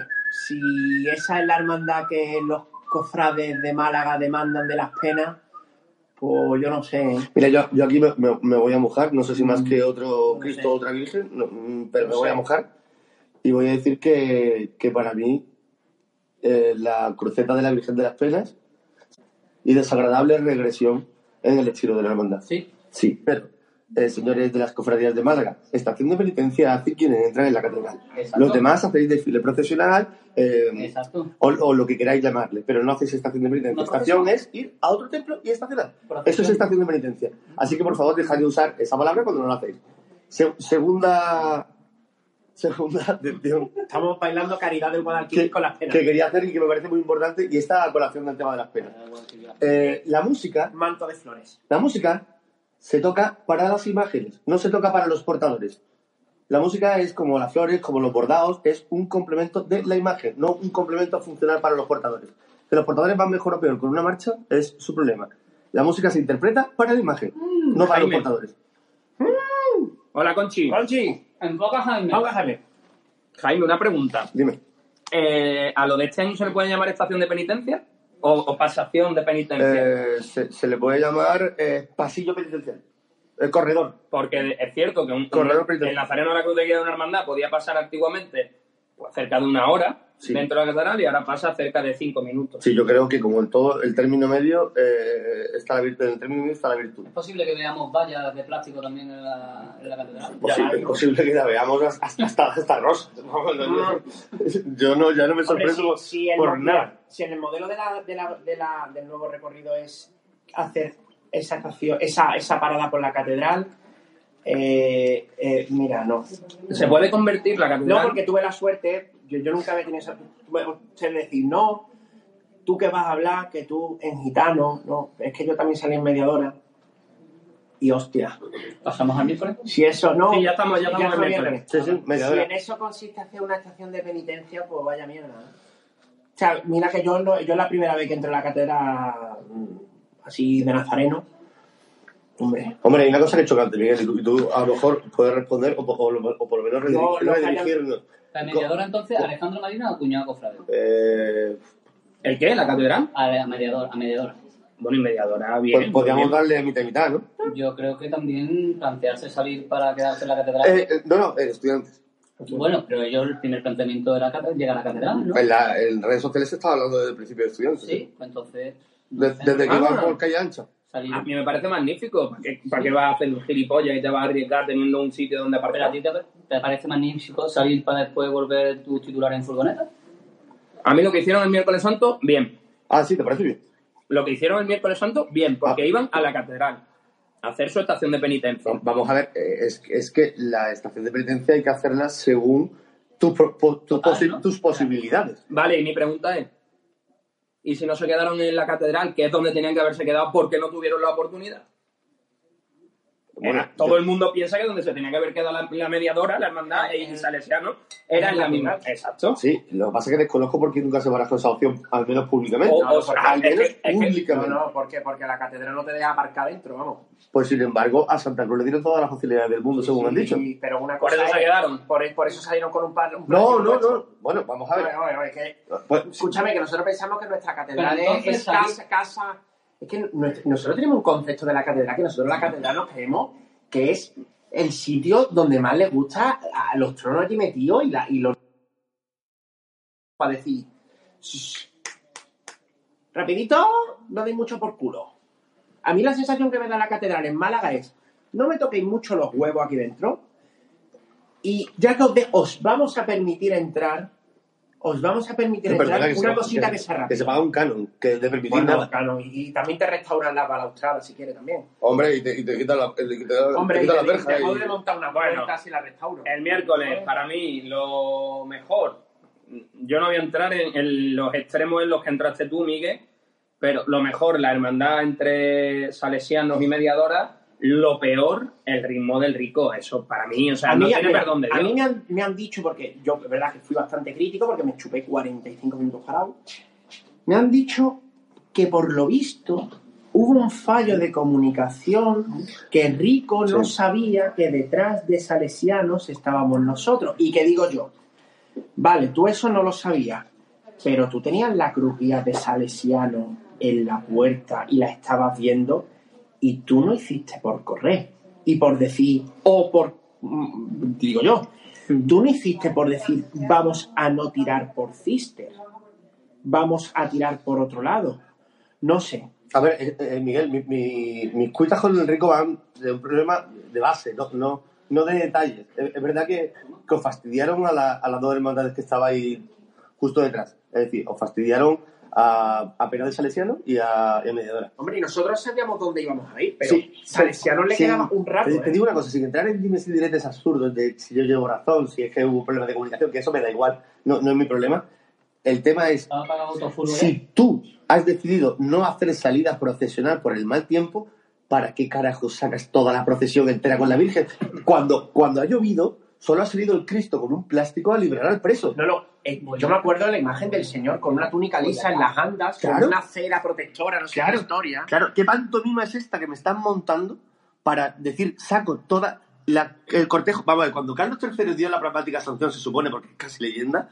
si esa es la hermandad que los cofrades de Málaga demandan de las penas, pues yo no sé. ¿eh? Mira, yo, yo aquí me, me- me voy a mojar. No sé si más que otro no Cristo o otra Virgen, no, mm, pero No me voy a mojar. Y voy a decir que, que para mí eh, la cruceta de la Virgen de las Penas y desagradable regresión en el estilo de la hermandad. Sí. Sí, pero, eh, señores de las cofradías de Málaga, estación de penitencia hace quienes entran en la catedral. Exacto. Los demás hacéis desfile procesional eh, o, o lo que queráis llamarle, pero no hacéis estación de penitencia. No, estación es ir a otro templo y estacionar. Eso es estación de penitencia. Así que por favor dejad de usar esa palabra cuando no lo hacéis. Se- segunda, segunda atención Estamos bailando caridad del Guadalquivir que, con las penas. que quería hacer y que me parece muy importante y está a colación del tema de las penas. Eh, la música Manto de flores. la música se toca para las imágenes, no se toca para los portadores. La música es como las flores, como los bordados, es un complemento de la imagen, no un complemento funcional para los portadores. Que los portadores van mejor o peor con una marcha es su problema. La música se interpreta para la imagen, no para Jaime. los portadores. Hola, Conchi. Conchi, Enfoca Jaime. Jaime. Jaime, una pregunta. Dime. Eh, ¿A lo de este año se le puede llamar estación de penitencia? ¿O, o pasación de penitencia? Eh, se, se le puede llamar eh, pasillo penitencial, el corredor. Porque es cierto que un, Corredor un- el nazareno de la cruz de guía de una hermandad podía pasar antiguamente pues, cerca de una hora Sí. dentro de la catedral y ahora pasa cerca de cinco minutos. Sí, yo creo que como en todo el término medio eh, está la virtud, en el término medio está la virtud. ¿Es posible que veamos vallas de plástico también en la, en la catedral? Posible, posible que la veamos hasta, hasta, hasta <laughs> no, <laughs> yo, no, ya no me Hombre, sorprendo si, si el por nada. si en el modelo de la, de la, de la- del nuevo recorrido es hacer esa estación, esa, esa parada por la catedral, eh, eh, mira, no. Se puede convertir la catedral. No, porque tuve la suerte, yo, yo nunca había tenido esa. Sé decir, no, tú que vas a hablar, que tú en gitano, no, es que yo también salí en mediadora. Y hostia, ¿Pasamos al miércoles? si eso no. Sí, ya estamos- ya estamos en miércoles. Sí, Si en eso consiste hacer una estación de penitencia, pues vaya mierda. O sea, mira que yo, no- yo la primera vez que entré a la catedral mm, así de nazareno, hombre, Hombre, hay una cosa que es chocante, Miguel, y tú, y tú a lo mejor puedes responder o, por lo menos No, lo que redirigirnos. ¿La mediadora entonces, Alejandro Marina o Cuñado Cofrade? Eh, ¿El qué? ¿La catedral? A, a mediador, a mediadora. Bueno, y mediadora, bien. pues podríamos bien. darle mitad y mitad, ¿no? Yo creo que también plantearse salir para quedarse en la catedral. Eh, eh, no, no, eh, estudiantes. Bueno, pero ellos, el primer planteamiento era llegar a la catedral, ¿no? En, la- en redes sociales se estaba hablando desde el principio de estudiantes. Sí, pues entonces. De- desde que Ah. iban por calle ancha. Salir. A mí me parece magnífico. ¿Para qué, para qué vas a hacer un gilipollas y te vas a arriesgar teniendo un sitio donde Pero a aparcar? ti te, te parece magnífico salir para después volver tu titular en furgoneta? A mí lo que hicieron el miércoles santo, bien. Ah, sí, ¿te parece bien? Lo que hicieron el miércoles santo, bien, porque iban a la catedral a hacer su estación de penitencia. Va- Vamos a ver, eh, es, es que la estación de penitencia hay que hacerla según posi- ¿no? tus posibilidades. Vale, y mi pregunta es, ¿y si no se quedaron en la catedral, que es donde tenían que haberse quedado, por qué no tuvieron la oportunidad? Bueno, Era- todo el mundo piensa que donde se tenía que haber quedado la, la mediadora, la hermandad y Salesiano, era en la misma. Exacto. Sí, lo que pasa es que desconozco por qué nunca se barajó esa opción, al menos públicamente. O- No, o sea, al es que- menos es que- no, públicamente. no, ¿por qué? Porque la catedral no te deja aparcar dentro, vamos. Pues sin embargo, a Santa Cruz le dieron todas las facilidades del mundo, según han Sí, dicho. Pero una Por cosa eso se quedaron. Por, por eso salieron con un par. un No, no, puesto. no. Bueno, vamos a ver. Oye, oye, oye, que- Pues, Escúchame, que nosotros pensamos que nuestra catedral es salir- casa, casa. Es que nosotros tenemos un concepto de la catedral que nosotros la catedral nos creemos que es el sitio donde más les gusta a los tronos allí metidos y, los. para decir. "Shh, Rapidito, no deis mucho por culo. A mí la sensación que me da la catedral en Málaga es: no me toquéis mucho los huevos aquí dentro. Y ya os vamos a permitir entrar, os vamos a permitir entrar una se- cosita que, sea rápida. que se paga un canon, que de permitir Bueno, nada. claro, y, y también te restauran la balaustrada si quieres también. Hombre, y te, y te quitan la, te quitan- Hombre, te y te, la verja. te y- remontar una Bueno. puerta si la restauro. El miércoles, para mí, lo mejor. Yo no voy a entrar en, en los extremos en los que entraste tú, Miguel, pero lo mejor, la hermandad entre salesianos y mediadoras. Lo peor, el ritmo del rico. Eso para mí, o sea, no tiene mira, perdón de a mí me han, me han dicho, porque yo, es verdad que fui bastante crítico, porque me chupé 45 minutos parado. Me han dicho que por lo visto hubo un fallo de comunicación, que Rico no Sí. sabía que detrás de Salesianos estábamos nosotros. Y que digo yo, vale, tú eso no lo sabías, pero tú tenías la crujía de Salesiano en la puerta y la estabas viendo y tú no hiciste por correr y por decir, o por, mm, digo yo, tú no hiciste por decir, vamos a no tirar por Cister, vamos a tirar por otro lado. No sé. A ver, eh, eh, Miguel, mi- mi- mis cuitas con el rico van de un problema de base, no, no, no de detalles. Es, es verdad que, que os fastidiaron a, la- a las dos hermandades que estabais justo detrás. Es decir, os fastidiaron a, a Pena de Salesiano y a, y a Mediadora. Hombre, y nosotros sabíamos dónde íbamos a ir, pero Sí. Salesiano le Sí. quedaba un rato. Te, te ¿eh? digo una cosa, sin entrar en dimes y diretes absurdos de si yo llevo razón, si es que hubo problemas de comunicación, que eso me da igual, no, no es mi problema. El tema es, si tú has decidido no hacer salida procesional por el mal tiempo, ¿para qué carajo sacas toda la procesión entera con la Virgen? Cuando, cuando ha llovido, solo ha salido el Cristo con un plástico a liberar al preso. No, no, eh, yo me acuerdo de la imagen del señor con una túnica lisa en las andas, Claro. con una cera protectora, no sé Claro. qué historia. Claro, ¿qué pantomima es esta que me están montando para decir, saco toda la- el cortejo? Vamos a ver, cuando Carlos III dio la pragmática sanción, se supone, porque es casi leyenda,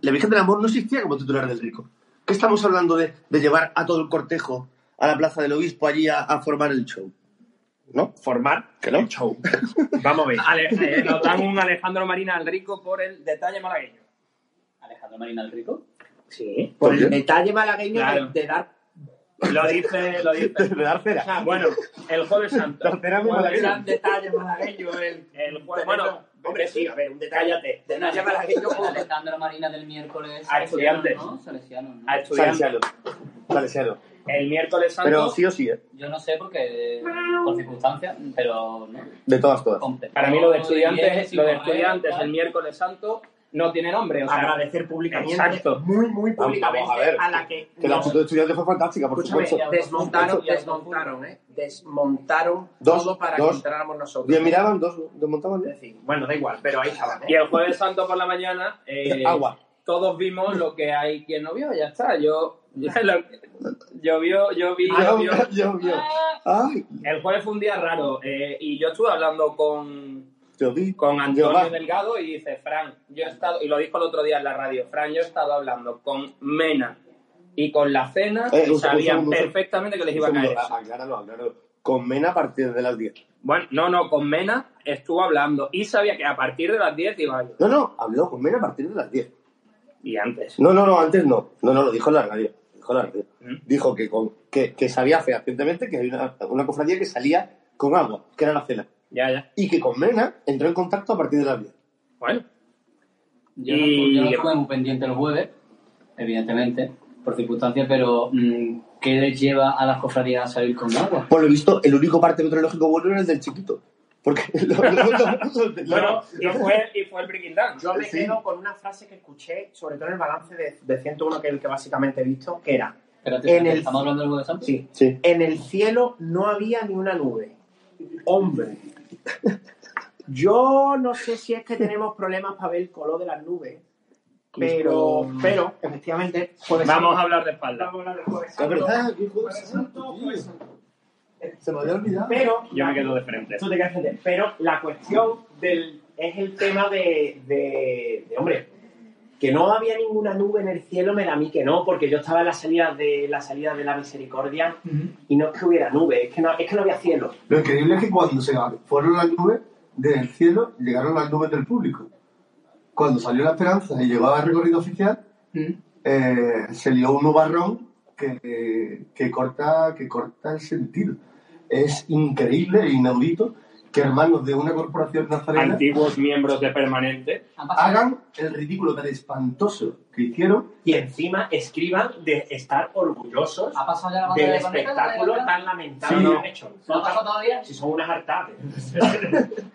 la Virgen del Amor no existía como titular del Rico. ¿Qué estamos hablando de, de llevar a todo el cortejo a la Plaza del Obispo allí a, a formar el show? ¿No? Formar ¿Que no? el show. Vamos a ver. Ale- eh, nos dan un Alejandro Marina al rico por el detalle malagueño. Alejandro Marina el Rico. Sí. Por ¿Por el detalle malagueño Claro. de, de dar. Lo dice, lo dice. <laughs> De dar cera. Bueno, el jueves santo. Dar cera muy Jueves santo. detalle malagueño el. El jueves, bueno, hombre, sí, a ver, un. Detalle malagueño. Alejandro Marina del miércoles. A estudiantes. ¿no? Salesiano, ¿no? A estudiantes. Salesiano. Salesiano. El miércoles santo. Pero sí o sí, ¿eh? Yo no sé porque por circunstancias, pero no. De todas, todas. Para mí lo de Y estudiantes, y lo de estudiantes el miércoles santo no tiene nombre. O sea, Agradecer públicamente. Exacto. Muy, muy públicamente vamos a ver. a la que. Que la foto de estudiante fue fantástica, por Escúchame, supuesto. desmontaron, Y desmontaron, ¿eh? Desmontaron Dos, todo para dos. que entráramos nosotros. Bien miraban, dos desmontaban. Es decir, bueno, da igual, pero ahí estaban, ¿eh? Y el jueves santo por la mañana, eh, Agua. todos vimos lo que hay quien no vio, ya está. Yo, Yo, yo vio. yo, yo. Ay, El jueves fue un día raro eh, y yo estuve hablando con, con Antonio. Delgado y dice, Fran, yo he estado, y lo dijo el otro día en la radio, Fran, yo he estado hablando con Mena y con la cena Eh, y sabían segundo. perfectamente que les iba a caer segundo, eso. a- Acláralo, acláralo. Con Mena a partir de las 10. Bueno, no, no, con Mena estuvo hablando y sabía que a partir de las 10 iba yo. No, no, habló con Mena a partir de las 10. Y antes. No, no, no, antes no. No, no, lo dijo en la radio. Dijo la. ¿Mm? Que, con, que, que sabía fehacientemente que había una, una cofradía que salía con agua, que era la cena. Ya, ya. Y que con Mena entró en contacto a partir de las 10. Bueno. Yo, Y- no estuve muy pendiente el jueves, evidentemente, por circunstancias, pero mm, ¿qué les lleva a las cofradías a salir con agua? Por lo visto, el único parte meteorológico bueno era el del chiquito. Porque <laughs> lo, lo- lo <laughs> puso el de- Bueno, y fue, y fue el Breaking Dance. Yo me Sí. quedo con una frase que escuché, sobre todo en el balance de, de 101, que es el que básicamente he visto, que era, Espérate, En el- ¿estamos hablando del jueves santo? sí, Sí. en el cielo no había ni una nube. Hombre. Yo no sé si es que tenemos problemas para ver el color de las nubes, pero, pero efectivamente, Vamos a hablar de espalda. vamos a hablar de jueves Es santo. verdad, qué. Se me había olvidado. Pero Yo me quedo de frente. Tú te quedas frente. Pero la cuestión del, es el tema de, de, de, hombre, que no había ninguna nube en el cielo, me da a mí que no, porque yo estaba en la salida de la salida de la misericordia y no es que hubiera nube, es que no, es que no había cielo. Lo increíble es que cuando se fueron las nubes del cielo, llegaron las nubes del público. Cuando salió la esperanza y llegó al recorrido oficial, eh, se lió un nubarrón que, que, corta, que corta el sentido. Es increíble e inaudito que hermanos de una corporación nazarena Antiguos miembros de Permanente. Hagan el ridículo tan espantoso que hicieron Y encima escriban de estar orgullosos ¿Ha pasado ya la del de espectáculo la tan lamentable Sí. que han hecho. ¿No ha pasado todavía? Si son unas hartadas.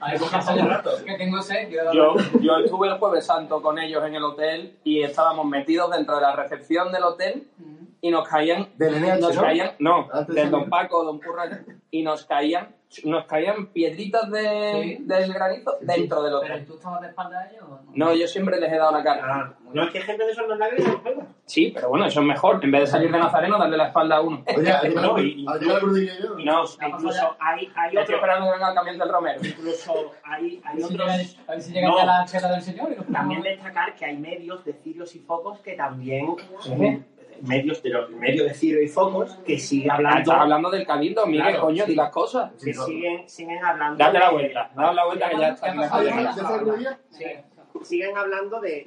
A <laughs> ver, pues rato. <laughs> Que tengo sed. Yo, yo estuve el jueves santo con ellos en el hotel y estábamos metidos dentro de la recepción del hotel y nos caían del NH, nos ¿no? caían no Antes del de- don Paco don Curra y nos caían nos caían piedritas de, Sí. del granizo dentro del ¿Pero hotel tú estabas de espalda a ellos o no? no yo siempre les he dado la cara Ah, no es que gente de esos no la sí pero bueno eso es mejor en vez de salir de Nazareno darle la espalda a uno <laughs> Oye, No, y- el Rodríguez yo. no Incluso hay, hay estoy otro, esperando que venga el camión del Romero incluso hay, A hay ver si otros a ver si llega No. ya la cheta del señor. y nos También destacar que hay medios de cirios y focos que también medios de los medios de cirio y focos que siguen Ah, hablando estás hablando del cabildo Miguel Claro, coño sí. di las cosas que siguen, siguen hablando date la de- vuelta date la vuelta que ya está siguen hablando de,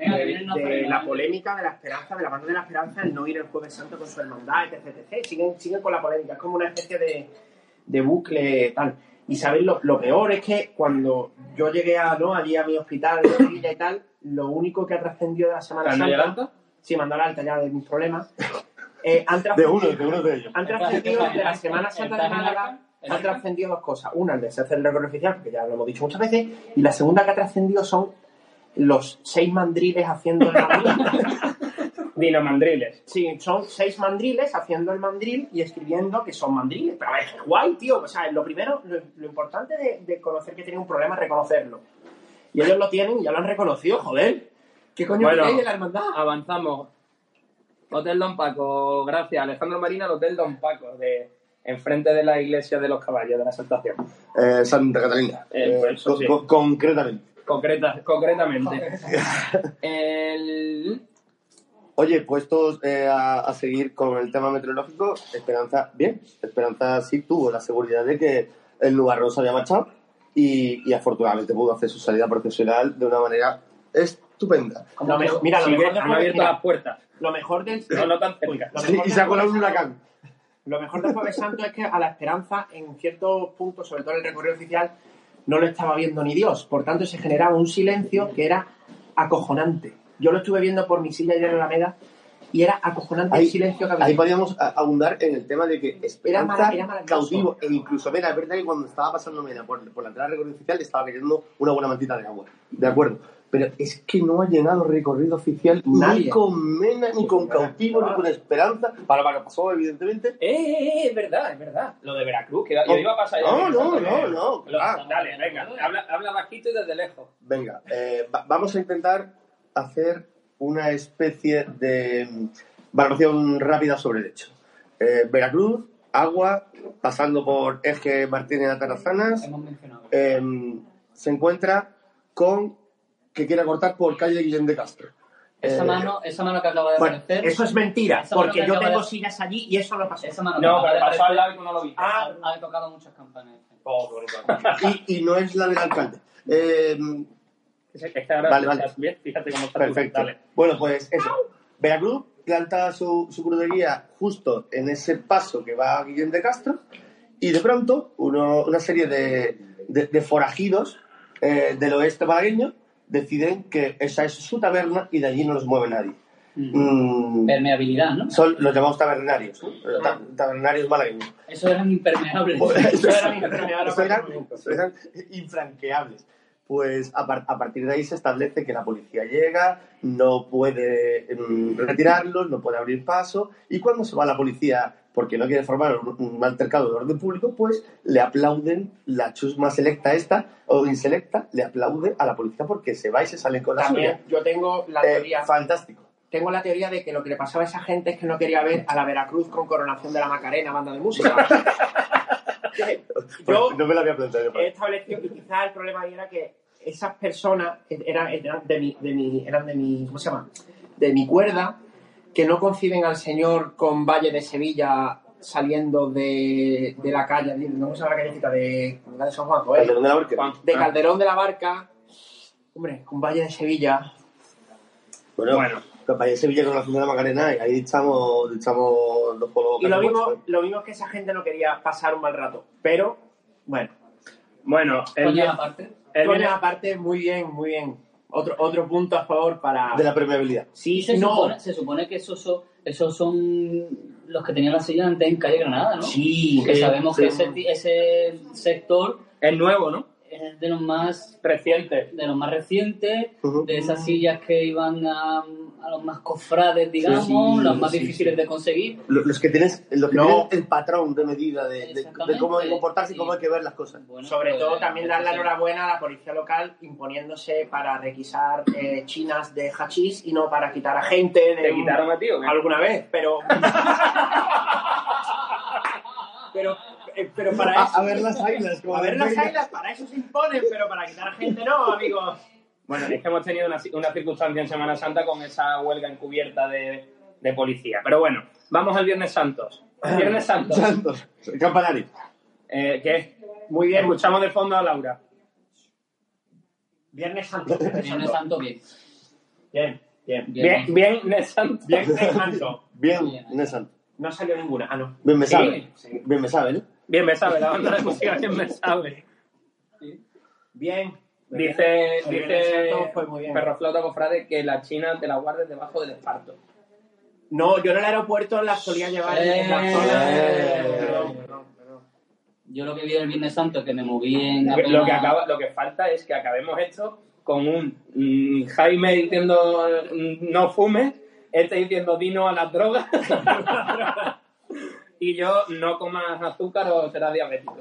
la polémica de la esperanza, de la banda de la esperanza, el no ir el jueves santo con su hermandad, etc, etc. Siguen, siguen con la polémica, es como una especie de, de bucle tal. Y sabéis, lo, lo peor es que cuando yo llegué a, ¿no? allí a mi hospital de Sevilla y tal, lo único que ha trascendido de la Semana ¿Anda ya Santa? Sí, mandó la alta ya de mis problemas, <laughs> eh, han De trascendido, uno, de uno de ellos. han trascendido ¿Estás- de la Semana Santa de Málaga han trascendido dos cosas. Una, el de hacer el récord oficial, porque ya lo hemos dicho muchas veces, y la segunda que ha trascendido son los seis mandriles haciendo el mandril. <laughs> Dino Mandriles sí, son seis mandriles haciendo el mandril y escribiendo que son mandriles. Pero a ver, qué guay, tío. O sea, lo primero, lo, lo importante de, de conocer que tiene un problema es reconocerlo. Y ellos lo tienen y ya lo han reconocido, joder. ¿Qué coño Bueno. de la hermandad? avanzamos Hotel Don Paco gracias Alejandro Marina al Hotel Don Paco de enfrente de la iglesia de los caballos de la Exaltación Eh, Santa Catalina. Eh, pues eso co- sí. co- concretamente. Concreta, concretamente <laughs> el Oye, puestos eh, a, a seguir con el tema meteorológico, Esperanza, bien. Esperanza sí tuvo la seguridad de que el nubarrón se había marchado y, y afortunadamente pudo hacer su salida profesional de una manera estupenda. Lo mejor- mira, lo Sí, mejor han abierto mira, las puertas. Lo mejor del No, no tan cerca. lo Sí, y se ha colado un huracán. Lo mejor del Jueves Santo es que a la esperanza, en ciertos puntos, sobre todo en el recorrido oficial, no lo estaba viendo ni Dios. Por tanto, se generaba un silencio que era acojonante. Yo lo estuve viendo por mi silla ayer en la Alameda y era acojonante Ahí- el silencio que había. Ahí podíamos abundar en el tema de que Esperanza, era maravilloso. cautivo, e incluso, mira, es verdad que cuando estaba pasando Mena por, por la entrada del recorrido oficial estaba cayendo una buena mantita de agua, de acuerdo. Pero es que no ha llenado recorrido oficial ni con Mena, ni con cautivo, ni con Esperanza. Para lo que pasó, evidentemente. Eh, eh, eh, es verdad, es verdad. Lo de Veracruz, que yo iba a pasar. No, no, no, que- no, claro. Dale, venga, habla, habla bajito y desde lejos. Venga, eh, va- vamos a intentar hacer una especie de valoración rápida sobre el hecho. Eh, Veracruz, agua, pasando por Eje Martínez de Atarazanas, eh, se encuentra con que quiere cortar por calle Guillén de Castro. Esa Eh, mano, esa mano que acaba de Bueno, aparecer. eso es mentira, Esa mano porque que yo tengo de- sillas allí y eso no pasó. Esa mano que No, pero pasó al lado y tú no lo viste. Ah, ha tocado muchas campanas. Oh, y, y no es la del alcalde. Eh, Es es que ahora Vale, vale. estás bien, fíjate cómo está. Perfecto. Dale. Bueno, pues eso. Veracruz planta su, su crucería justo en ese paso que va a Guillén de Castro y de pronto uno- una serie de, de- de forajidos eh, del oeste malagueño deciden que esa es su taberna y de allí no los mueve nadie. Mm, Permeabilidad, ¿no? son los llamados tabernarios, ¿no? Ta- tabernarios malagueños. Eso eran impermeables. <laughs> Eso eran impermeables. Eso eran- eso eran infranqueables. Pues a, par- a partir de ahí se establece que la policía llega, no puede mm, retirarlos, no puede abrir paso, y cuando se va la policía porque no quiere formar un, altercado de orden público, pues le aplauden la chusma selecta esta, o inselecta, le aplaude a la policía porque se va y se salen con la También suya. yo tengo la Eh, teoría. fantástico. Tengo la teoría de que lo que le pasaba a esa gente es que no quería ver a la Veracruz con coronación de la Macarena, banda de música. <laughs> <laughs> Yo no me lo había planteado. he establecido que quizás el problema ahí era que esas personas eran, eran de mi, de mi, eran de mi, ¿cómo se llama? De mi cuerda, que no conciben al señor con Valle de Sevilla saliendo de, de la calle, ¿cómo se llama la callecita? De, la de San Juan, joder. Calderón de la Barca. De Calderón de la Barca, hombre, con Valle de Sevilla. Bueno, bueno. Compañía de Sevilla con la Fundación de la Macarena y ahí echamos, echamos los polos. Y lo mismo, lo mismo es que esa gente no quería pasar un mal rato. Pero, bueno. Bueno, el Coño, bien- aparte. el Coño, bien- aparte, muy bien, muy bien. Otro, otro punto a favor para... De la permeabilidad. Sí, se, no. supone, se supone que esos son, esos son los que tenían la silla antes en calle Granada, ¿no? Sí, Que sí, sabemos sí. que ese, ti- ese sector es nuevo, ¿no? Es de los más Reciente. de los más recientes, de esas sillas que iban a, a los más cofrades, digamos, Sí, los más sí, difíciles sí. de conseguir. Lo- Los que tienes, los que No. tienen el patrón de medida de, de- de cómo hay que comportarse y Sí. cómo hay que ver las cosas. Bueno, Sobre pues, todo también dar la enhorabuena a la policía local imponiéndose para requisar eh, chinas de hachís y no para quitar a gente de ¿Te quitaron a ti o qué? alguna vez, pero <laughs> pero eh, pero para A, eso a ver las águilas. como a ver de las feria. águilas, para eso se imponen, pero para quitar a gente no, amigos. Bueno, es que hemos tenido una, una circunstancia en Semana Santa con esa huelga encubierta de, de policía. Pero bueno, vamos al Viernes Santos. Viernes Santos. Santos. Campanario. Eh, ¿Qué? Muy bien, Escuchamos de fondo a Laura. Viernes Santo. Viernes Santo, bien. Bien, bien. Bien, bien, Viernes Santo. Viernes Santo. Bien, Bien. Santos. No salió ninguna. Ah, no. Bien me Sí. sabe. Bien me sabe, ¿no? Bien me sabe, la banda de música bien me sabe. Bien. Dice, El. Perro Flauta Cofrade que la China te la guardes debajo del esparto. No, yo en el aeropuerto las solía llevar en la Eh. zona. Eh. Perdón, perdón, perdón. Yo lo que vi el Viernes Santo, que me moví en Lo apenas- que, acaba, lo que falta es que acabemos esto con un mm, Jaime diciendo mm, no fumes, este diciendo dino a las drogas <laughs> y yo no comas azúcar o serás diabético.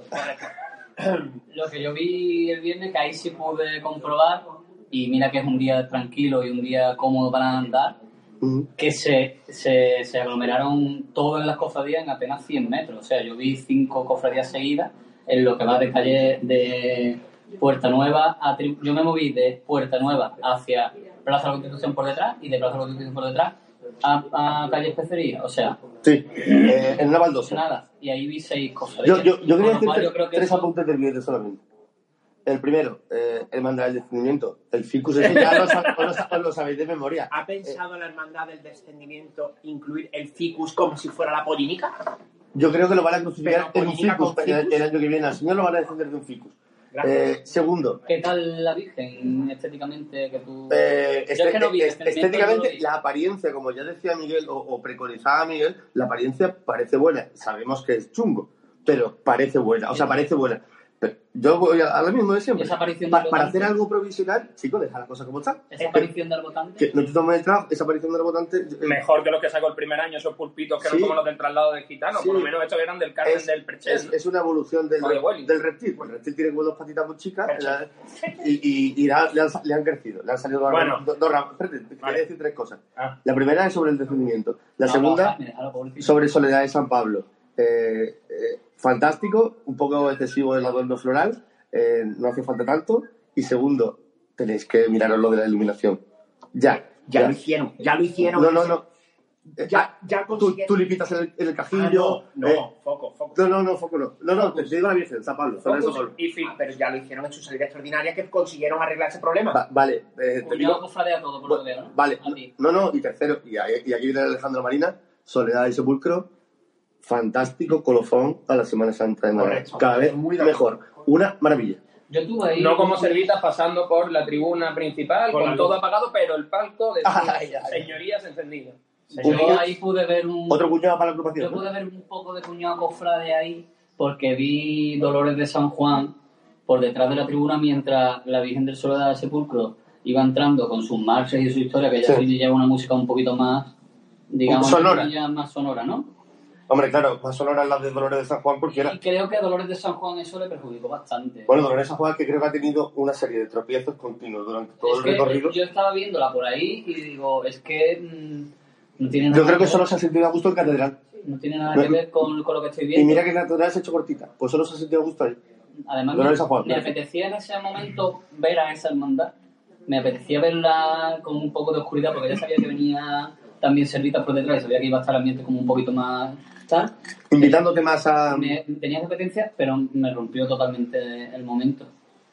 Lo que yo vi el viernes, que ahí sí pude comprobar, y mira que es un día tranquilo y un día cómodo para andar, Ujú. que se, se, se aglomeraron todas las cofradías en apenas 100 metros. O sea, yo vi cinco cofradías seguidas en lo que va de calle de Puerta Nueva a... Tri- Yo me moví de Puerta Nueva hacia Plaza de la Constitución por detrás y de Plaza de la Constitución por detrás a, a calle Especería. O sea, Sí. Eh, en una baldosa. nada. Y ahí vi seis cofradías. Yo, yo, yo quería decir creo que tres eso- apuntes del vídeo solamente. El primero, eh, Hermandad del Descendimiento. El ficus, <laughs> eso ya lo, lo, lo sabéis de memoria. ¿Ha pensado la hermandad del descendimiento incluir el ficus como si fuera la polínica? Yo creo que lo van a crucificar en un ficus el, el año que viene. Al señor lo van a defender de un ficus. Gracias. Eh, segundo, ¿Qué tal la Virgen estéticamente que tú... eh, Yo es que no vi este- no estéticamente, vi. la apariencia, como ya decía Miguel, o, o preconizaba Miguel, la apariencia parece buena. Sabemos que es chungo, pero parece buena. O sea, parece buena. Pero yo voy a, a lo mismo de siempre. Esa aparición Pa- del para hacer algo provisional, chicos, deja las cosas como están. Esa aparición del votante... Que no te tomes el trabajo, esa aparición del votante. eh, Mejor que los que sacó el primer año, esos pulpitos que Sí. eran como los del traslado de gitano. Sí. Por lo menos estos eran del Carmen es, del Perchel. es, es una evolución del, del reptil. Pues el reptil tiene como dos patitas muy chicas la- y, y, y la- le, han, le han crecido. Le han salido dos Bueno. dos, dos ramas. Espérate, te Vale. quería decir tres cosas. Ah. La primera es sobre el descendimiento. La No, segunda, déjalo, pobrecito. sobre Soledad de San Pablo. Eh, eh, fantástico, un poco excesivo el adorno floral, eh, no hace falta tanto. Y segundo, tenéis que miraros lo de la iluminación. Ya, Ya lo hicieron, ya lo hicieron. No, no, no. Eh, Ya, ya Tú, consiguieron. tú lipitas el, el Ah, cajillo. no, eh, no, foco, foco. no, no, no, foco no. No, no, te digo la Virgen, San Pablo, San Focus y fin, pero ya lo hicieron en su salida extraordinaria que consiguieron arreglar ese problema. Va- vale, eh, te digo. todo, por lo que veo, ¿no? Vale, no, no, y tercero, y, y aquí viene Alejandro Marina, Soledad y Sepulcro, fantástico colofón a la Semana Santa de Málaga. Correcto. Cada vez Muy mejor. Una maravilla. Yo tuve ahí... No como servitas pasando por la tribuna principal, Con todo apagado, pero el palco de sus Ay, señorías encendido. Yo ahí pude ver un... Otro cuñado para la Yo agrupación. ¿no? pude ver un poco de cuñado cofrade ahí porque vi Dolores de San Juan por detrás de la tribuna mientras la Virgen del Soledad del Sepulcro iba entrando con sus marchas y su historia, que ya Sí. lleva una música un poquito más, digamos, Sonora. ya más sonora, ¿no? Hombre, claro, más sonoras las de Dolores de San Juan porque era. Y creo que a Dolores de San Juan eso le perjudicó bastante. Bueno, Dolores de San Juan que creo que ha tenido una serie de tropiezos continuos durante todo es el que recorrido. yo estaba viéndola por ahí y digo, es que mm, no tiene nada Yo creo que ver- solo se ha sentido a gusto en Catedral. no tiene nada No, que ver con, con lo que estoy Y viendo. mira que Catedral se ha hecho cortita. Pues solo se ha sentido a gusto ahí. Además, Dolores me, Juan, me apetecía en ese momento ver a esa hermandad. Me apetecía verla con un poco de oscuridad porque ya sabía que venía también Servitas por detrás y sabía que iba a estar el ambiente como un poquito más Invitándote más a. Me, tenía esa apetencia, pero me rompió totalmente el momento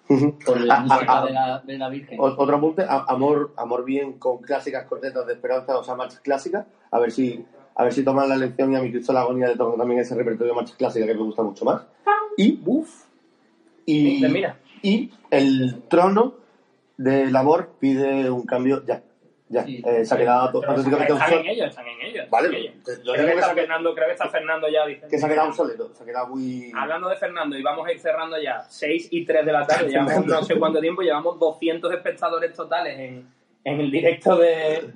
Ujú. por la Ah, música ah, de, la, de la Virgen. Otro apunte, a- amor, amor bien con clásicas cornetas de esperanza, o sea, marchas clásicas. A ver si, a ver si toman la lección y a mi Cristo la agonía de tocar también ese repertorio de marchas clásicas que me gusta mucho más. Y, Uf, y, termina. y el trono del amor pide un cambio ya. Ya, Sí. Eh, se ha quedado Pero auténticamente están obsoleto. en ellos, están en ellos. Vale, están en ellos. te- lo Creo que, está se- Fernando, creo que está Fernando ya. Dice. Que se ha quedado obsoleto, se ha quedado muy... Hablando de Fernando, y vamos a ir cerrando ya, 6 y 3 de la tarde, <laughs> llevamos no sé cuánto tiempo, llevamos 200 espectadores totales en, en el directo de,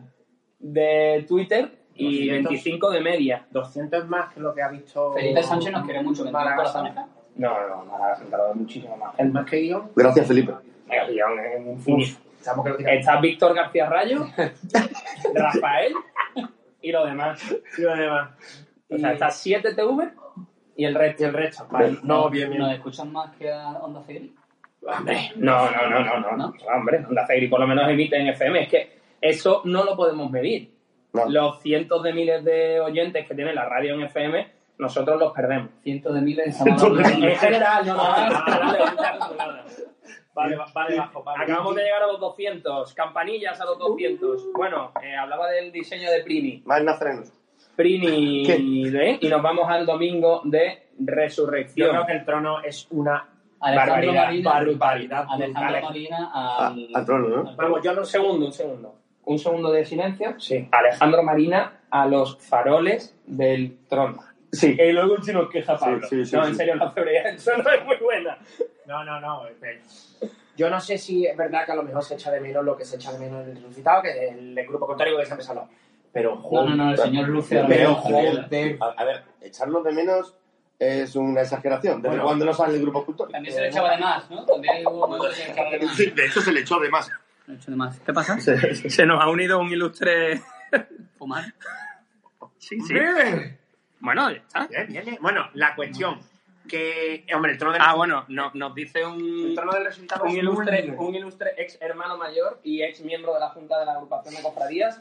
de Twitter y 200. 25 de media. 200 más que lo que ha visto. Felipe Sánchez nos quiere mucho, que Málaga corazones. No, no, no, ha sentado muchísimo más. El más que guion. Gracias, Felipe. Guión, es infinito. Estamos. Está Víctor García Rayo, Rafael y lo demás. Y lo demás. O sea, está 7 TV y el resto. Y el resto. Vale. No, bien, bien. ¿Nos escuchan más que a Onda Fegri? Hombre, no, no, no, no, no, ¿No? Hombre, Onda Fegri por lo menos emite en FM. Es que eso no lo podemos medir. No. Los cientos de miles de oyentes que tiene la radio en FM, nosotros los perdemos. Cientos de miles de. En general, no, no, no, Vale, vale, bajo. Vale. Acabamos de llegar a los 200. Campanillas a los 200. Bueno, eh, hablaba del diseño de Prini. Más nazarenos. Prini ¿Qué? de, y nos vamos al domingo de Yo Resurrección. creo que el trono es una Alejandro barbaridad. Marina, barbaridad. Alejandro brutal. Marina A- al, al trono, ¿no? Vamos, yo no un segundo, un segundo. Un segundo de silencio. Sí. Alejandro Marina a los faroles del trono. Sí. Y luego un chino queja Pablo. Sí, sí, sí, no, sí. en serio, la febrera del trono es muy buena. No, no, no. Yo no sé si es verdad que a lo mejor se echa de menos lo que se echa de menos en el resucitado, que es el, el grupo contrario que se ha hablado. Pero, No, joder. no, no, el señor Lucio. Pero, joder. A, a ver, echarlo de menos es una exageración. ¿Desde Bueno. cuándo no sale el grupo cultural? También se le echaba de más, ¿no? También hubo momentos que se le echaba de más. Sí, de hecho se le echó de más. Le echo de más. ¿Qué pasa? Se nos ha unido un ilustre. Fumar. Sí, sí. Bueno, ya está. Bien, bien, bien. Bueno, la cuestión que, hombre, el trono del, Ah, bueno, no- nos dice el un, trono del resultado un, ilustre, un ilustre ex hermano mayor y ex miembro de la Junta de la Agrupación de Cofradías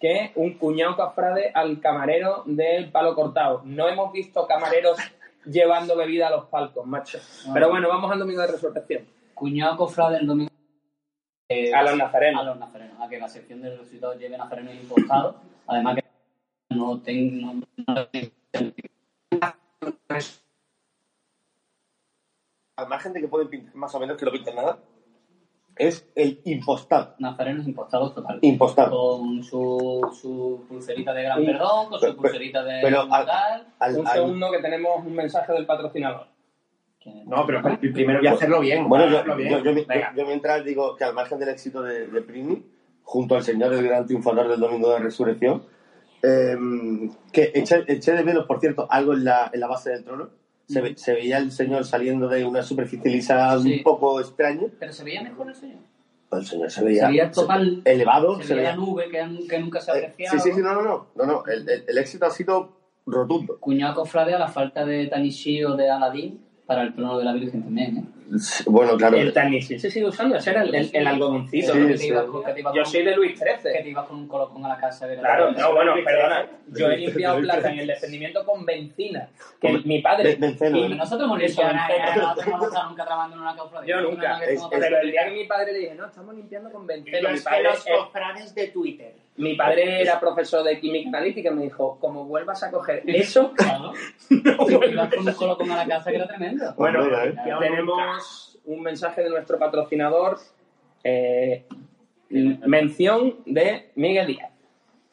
que un cuñado cofrade al camarero del palo cortado. No hemos visto camareros llevando bebida a los palcos, macho. Pero bueno, vamos al domingo de resurrección. Cuñado cofrade el domingo. eh, A los nazarenos. A los nazarenos. A que la sección de resucitados lleve nazarenos impostados. Además que no tengo. No, no Al margen de que pueden pintar más o menos que no pintan nada, es el impostado. Nazarenos impostados total. Impostado. Con su, su pulserita de gran perdón, con Pero- su pulserita de pero al- tal. Al- Un al- segundo que tenemos un mensaje del patrocinador. No, pero primero voy a hacerlo bien. Bueno, yo, hacerlo bien. yo, yo, Venga. yo mientras digo que al margen del éxito de, de Prini, junto al señor el gran triunfador del domingo de resurrección, eh, que eché, eché de menos, por cierto, algo en la, en la base del trono. Se, ve- se veía el señor saliendo de una superficie lisa Sí. un poco extraña. Pero se veía mejor el señor. El señor se veía, Se veía total. elevado. Se veía la nube que, que nunca se Eh, apreciaba. sí, sí, sí, no, no, no. no, no el, el- el éxito ha sido rotundo. Cuñado cofrade a la falta de Tanishi o de Aladín para el trono de la Virgen también, ¿eh? Bueno, claro. El Tanisi se sigue usando, ese era el, el, el algodoncito. Sí, que con- que Yo soy de Luis Que XIII. te ibas con un colocón a la casa. de Claro, no, bueno, perdona. Yo he limpiado plata en el descendimiento con benzina. Que Con- mi padre. Be- benceno, y ¿eh? Nosotros hemos limpiado, benceno. no hemos <laughs> estado nunca trabajando en una cofradía. Yo nunca. Pero el día que mi padre le dije, no, estamos limpiando con que padre, los eh, cofrades de Twitter. Mi padre era profesor de química analítica y me dijo, como vuelvas a coger eso, <laughs> Claro. <laughs> no vuelvas ibas con un colocón a la casa que era tremendo. Bueno, Venga, ¿eh? tenemos un mensaje de nuestro patrocinador. eh, mención de Miguel Díaz.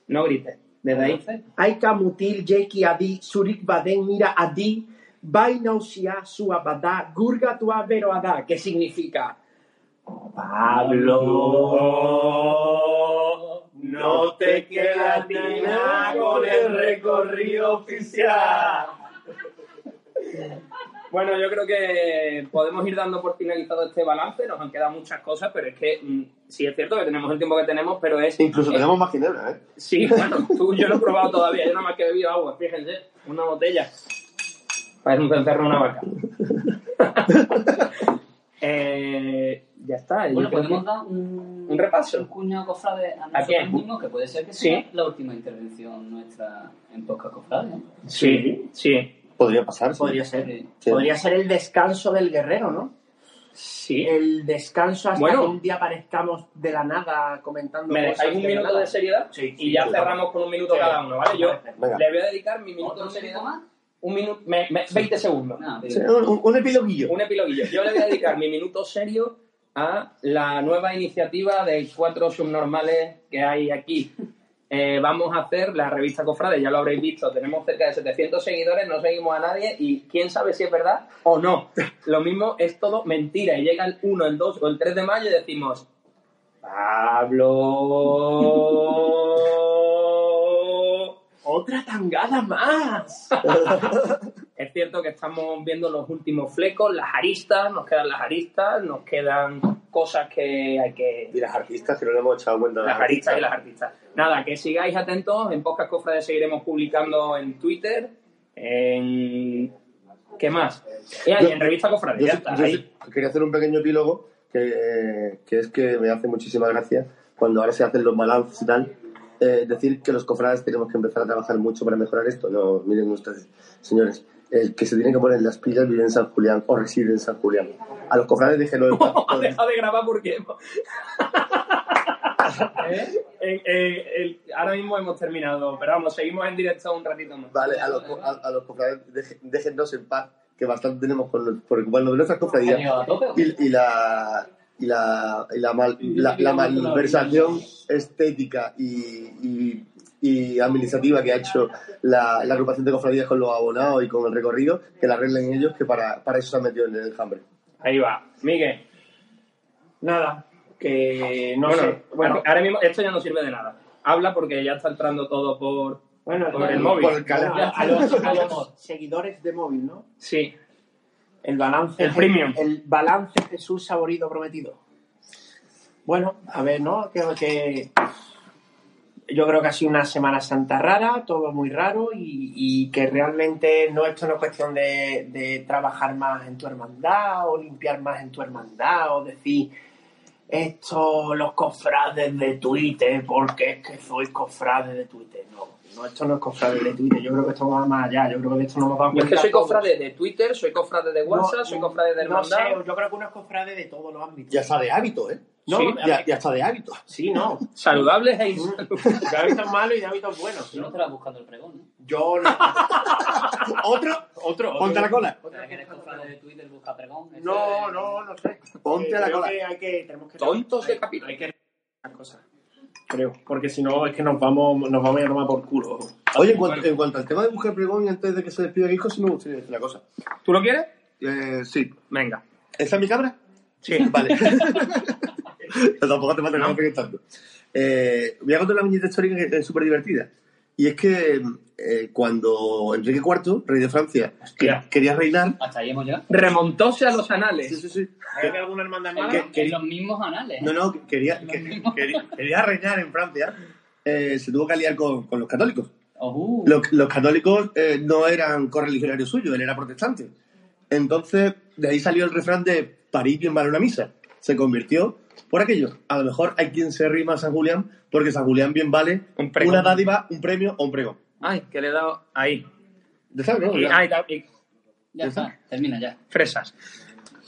No grites. Desde ahí. Aika mutil jeki adi surik baden mira adi bainausia su abada gurga tua vero ada. ¿Qué significa? Pablo, no te queda ni nada con el recorrido oficial. Bueno, yo creo que podemos ir dando por finalizado este balance. Nos han quedado muchas cosas, pero es que mm, sí es cierto que tenemos el tiempo que tenemos, pero es. Incluso es- tenemos más ginebra, ¿eh? Sí, bueno, tú, yo lo he probado todavía. Yo nada más que he bebido agua, fíjense, una botella. Parece un cencerro una vaca. <laughs> eh, ya está. Bueno, podemos que- dar un, un repaso. un cuñado cofrade a ¿A nosotros quién? mismos, que puede ser que Sí. sea la última intervención nuestra en Podcast Cofrade. Sí, sí, Podría pasar. sí. Podría ser. Sí. Podría ser el descanso del guerrero, ¿no? sí. El descanso hasta Bueno. que un día aparezcamos de la nada comentando ¿Me cosas dejáis un minuto de seriedad? Sí, y sí, ya cerramos con un minuto Sí. cada uno, ¿vale? Yo Venga. le voy a dedicar mi minuto ¿Otro de seriedad. minuto más? Un minuto, me- me- 20 segundos. Un, un epiloguillo. Un epiloguillo. Yo le voy a dedicar mi minuto serio a la nueva iniciativa de cuatro subnormales que hay aquí. Eh, vamos a hacer la revista Cofrade, ya lo habréis visto, tenemos cerca de 700 seguidores, no seguimos a nadie y quién sabe si es verdad o no. Lo mismo es todo mentira y llega el 1, el 2 o el 3 de mayo y decimos, Pablo... Otra tangada más. <laughs> Es cierto que estamos viendo los últimos flecos, las aristas, nos quedan las aristas, nos quedan cosas que hay que... Y las artistas que no le hemos echado cuenta de Las aristas y las artistas. Nada, que sigáis atentos, en Podcast Cofrades seguiremos publicando en Twitter, en... ¿Qué más? Yo- en Revista Cofrades, quería hacer un pequeño epílogo que, que es que me hace muchísima gracia cuando ahora se hacen los balances y tal. Eh, decir que los cofrades tenemos que empezar a trabajar mucho para mejorar esto. No, miren ustedes, señores, el que se tiene que poner las pilas vive en San Julián o reside en San Julián. A los cofrades déjenlo en paz. Deja de grabar porque... <laughs> ¿Eh? Eh, eh, el- ahora mismo hemos terminado, pero vamos, seguimos en directo un ratito más. Vale, a los, a, a los cofrades deje- déjennos en paz, que bastante tenemos con, por ocuparnos de nuestras ¿Ha cofradías. y, y la y la, y la, mal- la, la malversación estética y, y, y administrativa que ha hecho la, la agrupación de cofradías con los abonados y con el recorrido, que la arreglen ellos, que para, para eso se han metido en el enjambre. Ahí va. Miguel. Nada, que no bueno, sé. Bueno, ahora mismo esto ya no sirve de nada. Habla porque ya está entrando todo por... bueno, por el móvil. Por el bueno, canal. a, a los, a los <laughs> seguidores de móvil, ¿no? Sí. El balance. El premium. El balance Jesús saborido prometido. Bueno, a ver, ¿no? Creo que. Yo creo que ha sido una Semana Santa rara, todo muy raro y, y que realmente no esto no es cuestión de, de trabajar más en tu hermandad o limpiar más en tu hermandad o decir esto los cofrades de Twitter porque es que soy cofrade de Twitter. No, No, esto no es cofrade de Twitter, yo creo que esto va más allá, yo creo que de esto no hemos dado Yo es cuenta que soy cofrade de Twitter, soy cofrade de WhatsApp, No, soy cofrade de No sé, hermandad. yo creo que uno es cofrade de todos los ámbitos. Ya está de hábito, ¿eh? No, Sí, ya, ya está de hábito. Sí, no. <laughs> Saludables e insaludables. De hábitos malos y de hábitos buenos. Tú no estarás buscando el pregón, ¿no? Yo no. <laughs> ¿Otro? Otro. Ponte a la cola. ¿Para que eres cofrade de Twitter busca pregón? No, no, no sé. Ponte Eh, a la creo cola. que hay que, tenemos que Tontos de capítulo. Hay que las cosas. Creo, porque si no es que nos vamos, nos vamos a tomar por culo. Oye, en cuanto, en cuanto al tema de mujer pregón, y antes de que se despida Guijo, sí me gustaría decir una cosa. ¿Tú lo quieres? Eh, sí. Venga. ¿Esa es mi cabra? Sí. <laughs> Vale. <laughs> Tampoco te falta no tanto. Eh, voy a contar una viñeta histórica que es súper divertida. Y es que eh, cuando Enrique IV, rey de Francia, Hostia. quería reinar... Hasta ahí hemos llegado. Remontóse a los anales. Sí, sí, sí. ¿Hay alguna hermandad mala? Que- que- En los mismos anales. No, no, que quería, que- quería, quería reinar en Francia. eh, se tuvo que aliar con, con los católicos. Los, los católicos eh, no eran correligionarios suyos, él era protestante. Entonces, de ahí salió el refrán de París bien vale una misa. Se convirtió por aquello. A lo mejor hay quien se rima a San Julián porque San Julián bien vale Un una dádiva, un premio o un pregón. Ay, que le he dado ahí. ¿De sabes, no? Y, Ya. ay, y Ya está, termina ya. fresas.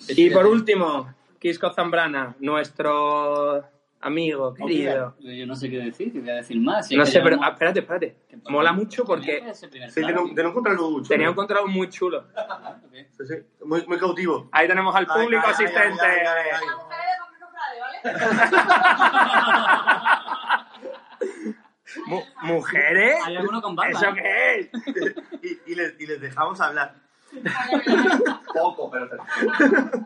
Y por último, Quisco Zambrana, nuestro amigo, querido. Yo no sé qué decir, qué voy a decir más. Si No sé, pero ah, espérate, espérate. Mola mucho porque Sí, un contraluz chulo. tenía un contrato muy chulo. Sí, sí, muy, muy cautivo. Ahí tenemos al Ay, público ay, ay, asistente. ay, ay, <laughs> <laughs> ay, ay. La mujer de Jorge Cofrade, ¿vale? Mu- ¿Mujeres? Hay alguno con barba. ¿Eso qué es? <laughs> Y, y les, y les dejamos hablar. Poco, pero...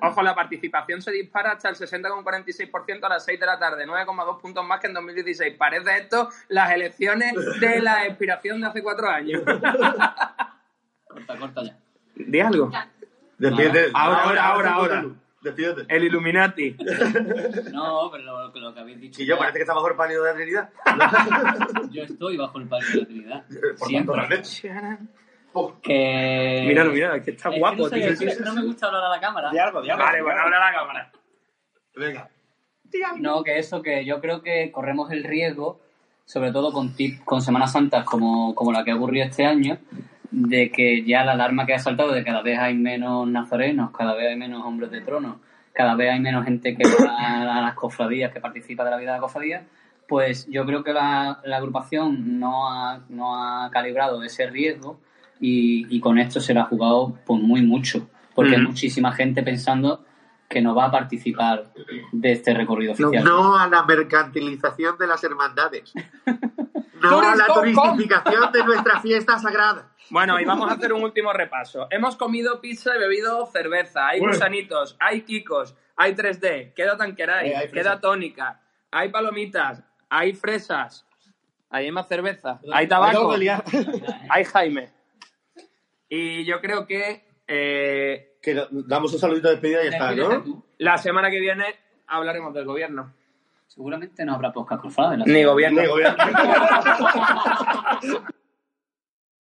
Ojo, la participación se dispara hasta el 60,46% a las 6 de la tarde, 9,2 puntos más que en 2016. Parece esto las elecciones de la expiración de hace cuatro años. Corta, corta ya. Di algo. Ahora, ahora, ahora. El Illuminati. No, pero lo, lo que habéis dicho. Y yo ya, parece que está bajo el pánico de la Trinidad. yo estoy bajo el palio de la Trinidad. <laughs> Por Siempre. tanto, realmente. Que... Míralo, míralo, es que está Es que guapo, no, tío. es que no me gusta hablar a la cámara. Di algo, di algo. Vale, bueno, habla a la cámara. Venga. No, que eso, que yo creo que corremos el riesgo, sobre todo con, tip- con Semanas Santas como, como la que ha ocurrido este año, de que ya la alarma que ha saltado de cada vez hay menos nazarenos, cada vez hay menos hombres de trono, cada vez hay menos gente que va a las cofradías, que participa de la vida de la cofradía, pues yo creo que la, la agrupación no ha, no ha calibrado ese riesgo y, y con esto se la ha jugado pues muy mucho, porque hay muchísima gente pensando que no va a participar de este recorrido oficial. No a la mercantilización de las hermandades. <laughs> No a la turistificación de nuestra fiesta sagrada. Bueno, y vamos a hacer un último repaso. Hemos comido pizza y bebido cerveza. Hay Bueno. gusanitos, hay kikos, hay 3D, queda tanqueray, Eh, queda tónica, hay palomitas, hay fresas, hay más cerveza, hay tabaco, <laughs> hay Jaime. Y yo creo que eh, Que damos un saludito de despedida y ya está, ¿no? la semana que viene hablaremos del gobierno. Seguramente no habrá podcast cruzado. Ni gobierno. Ni gobierno. <laughs>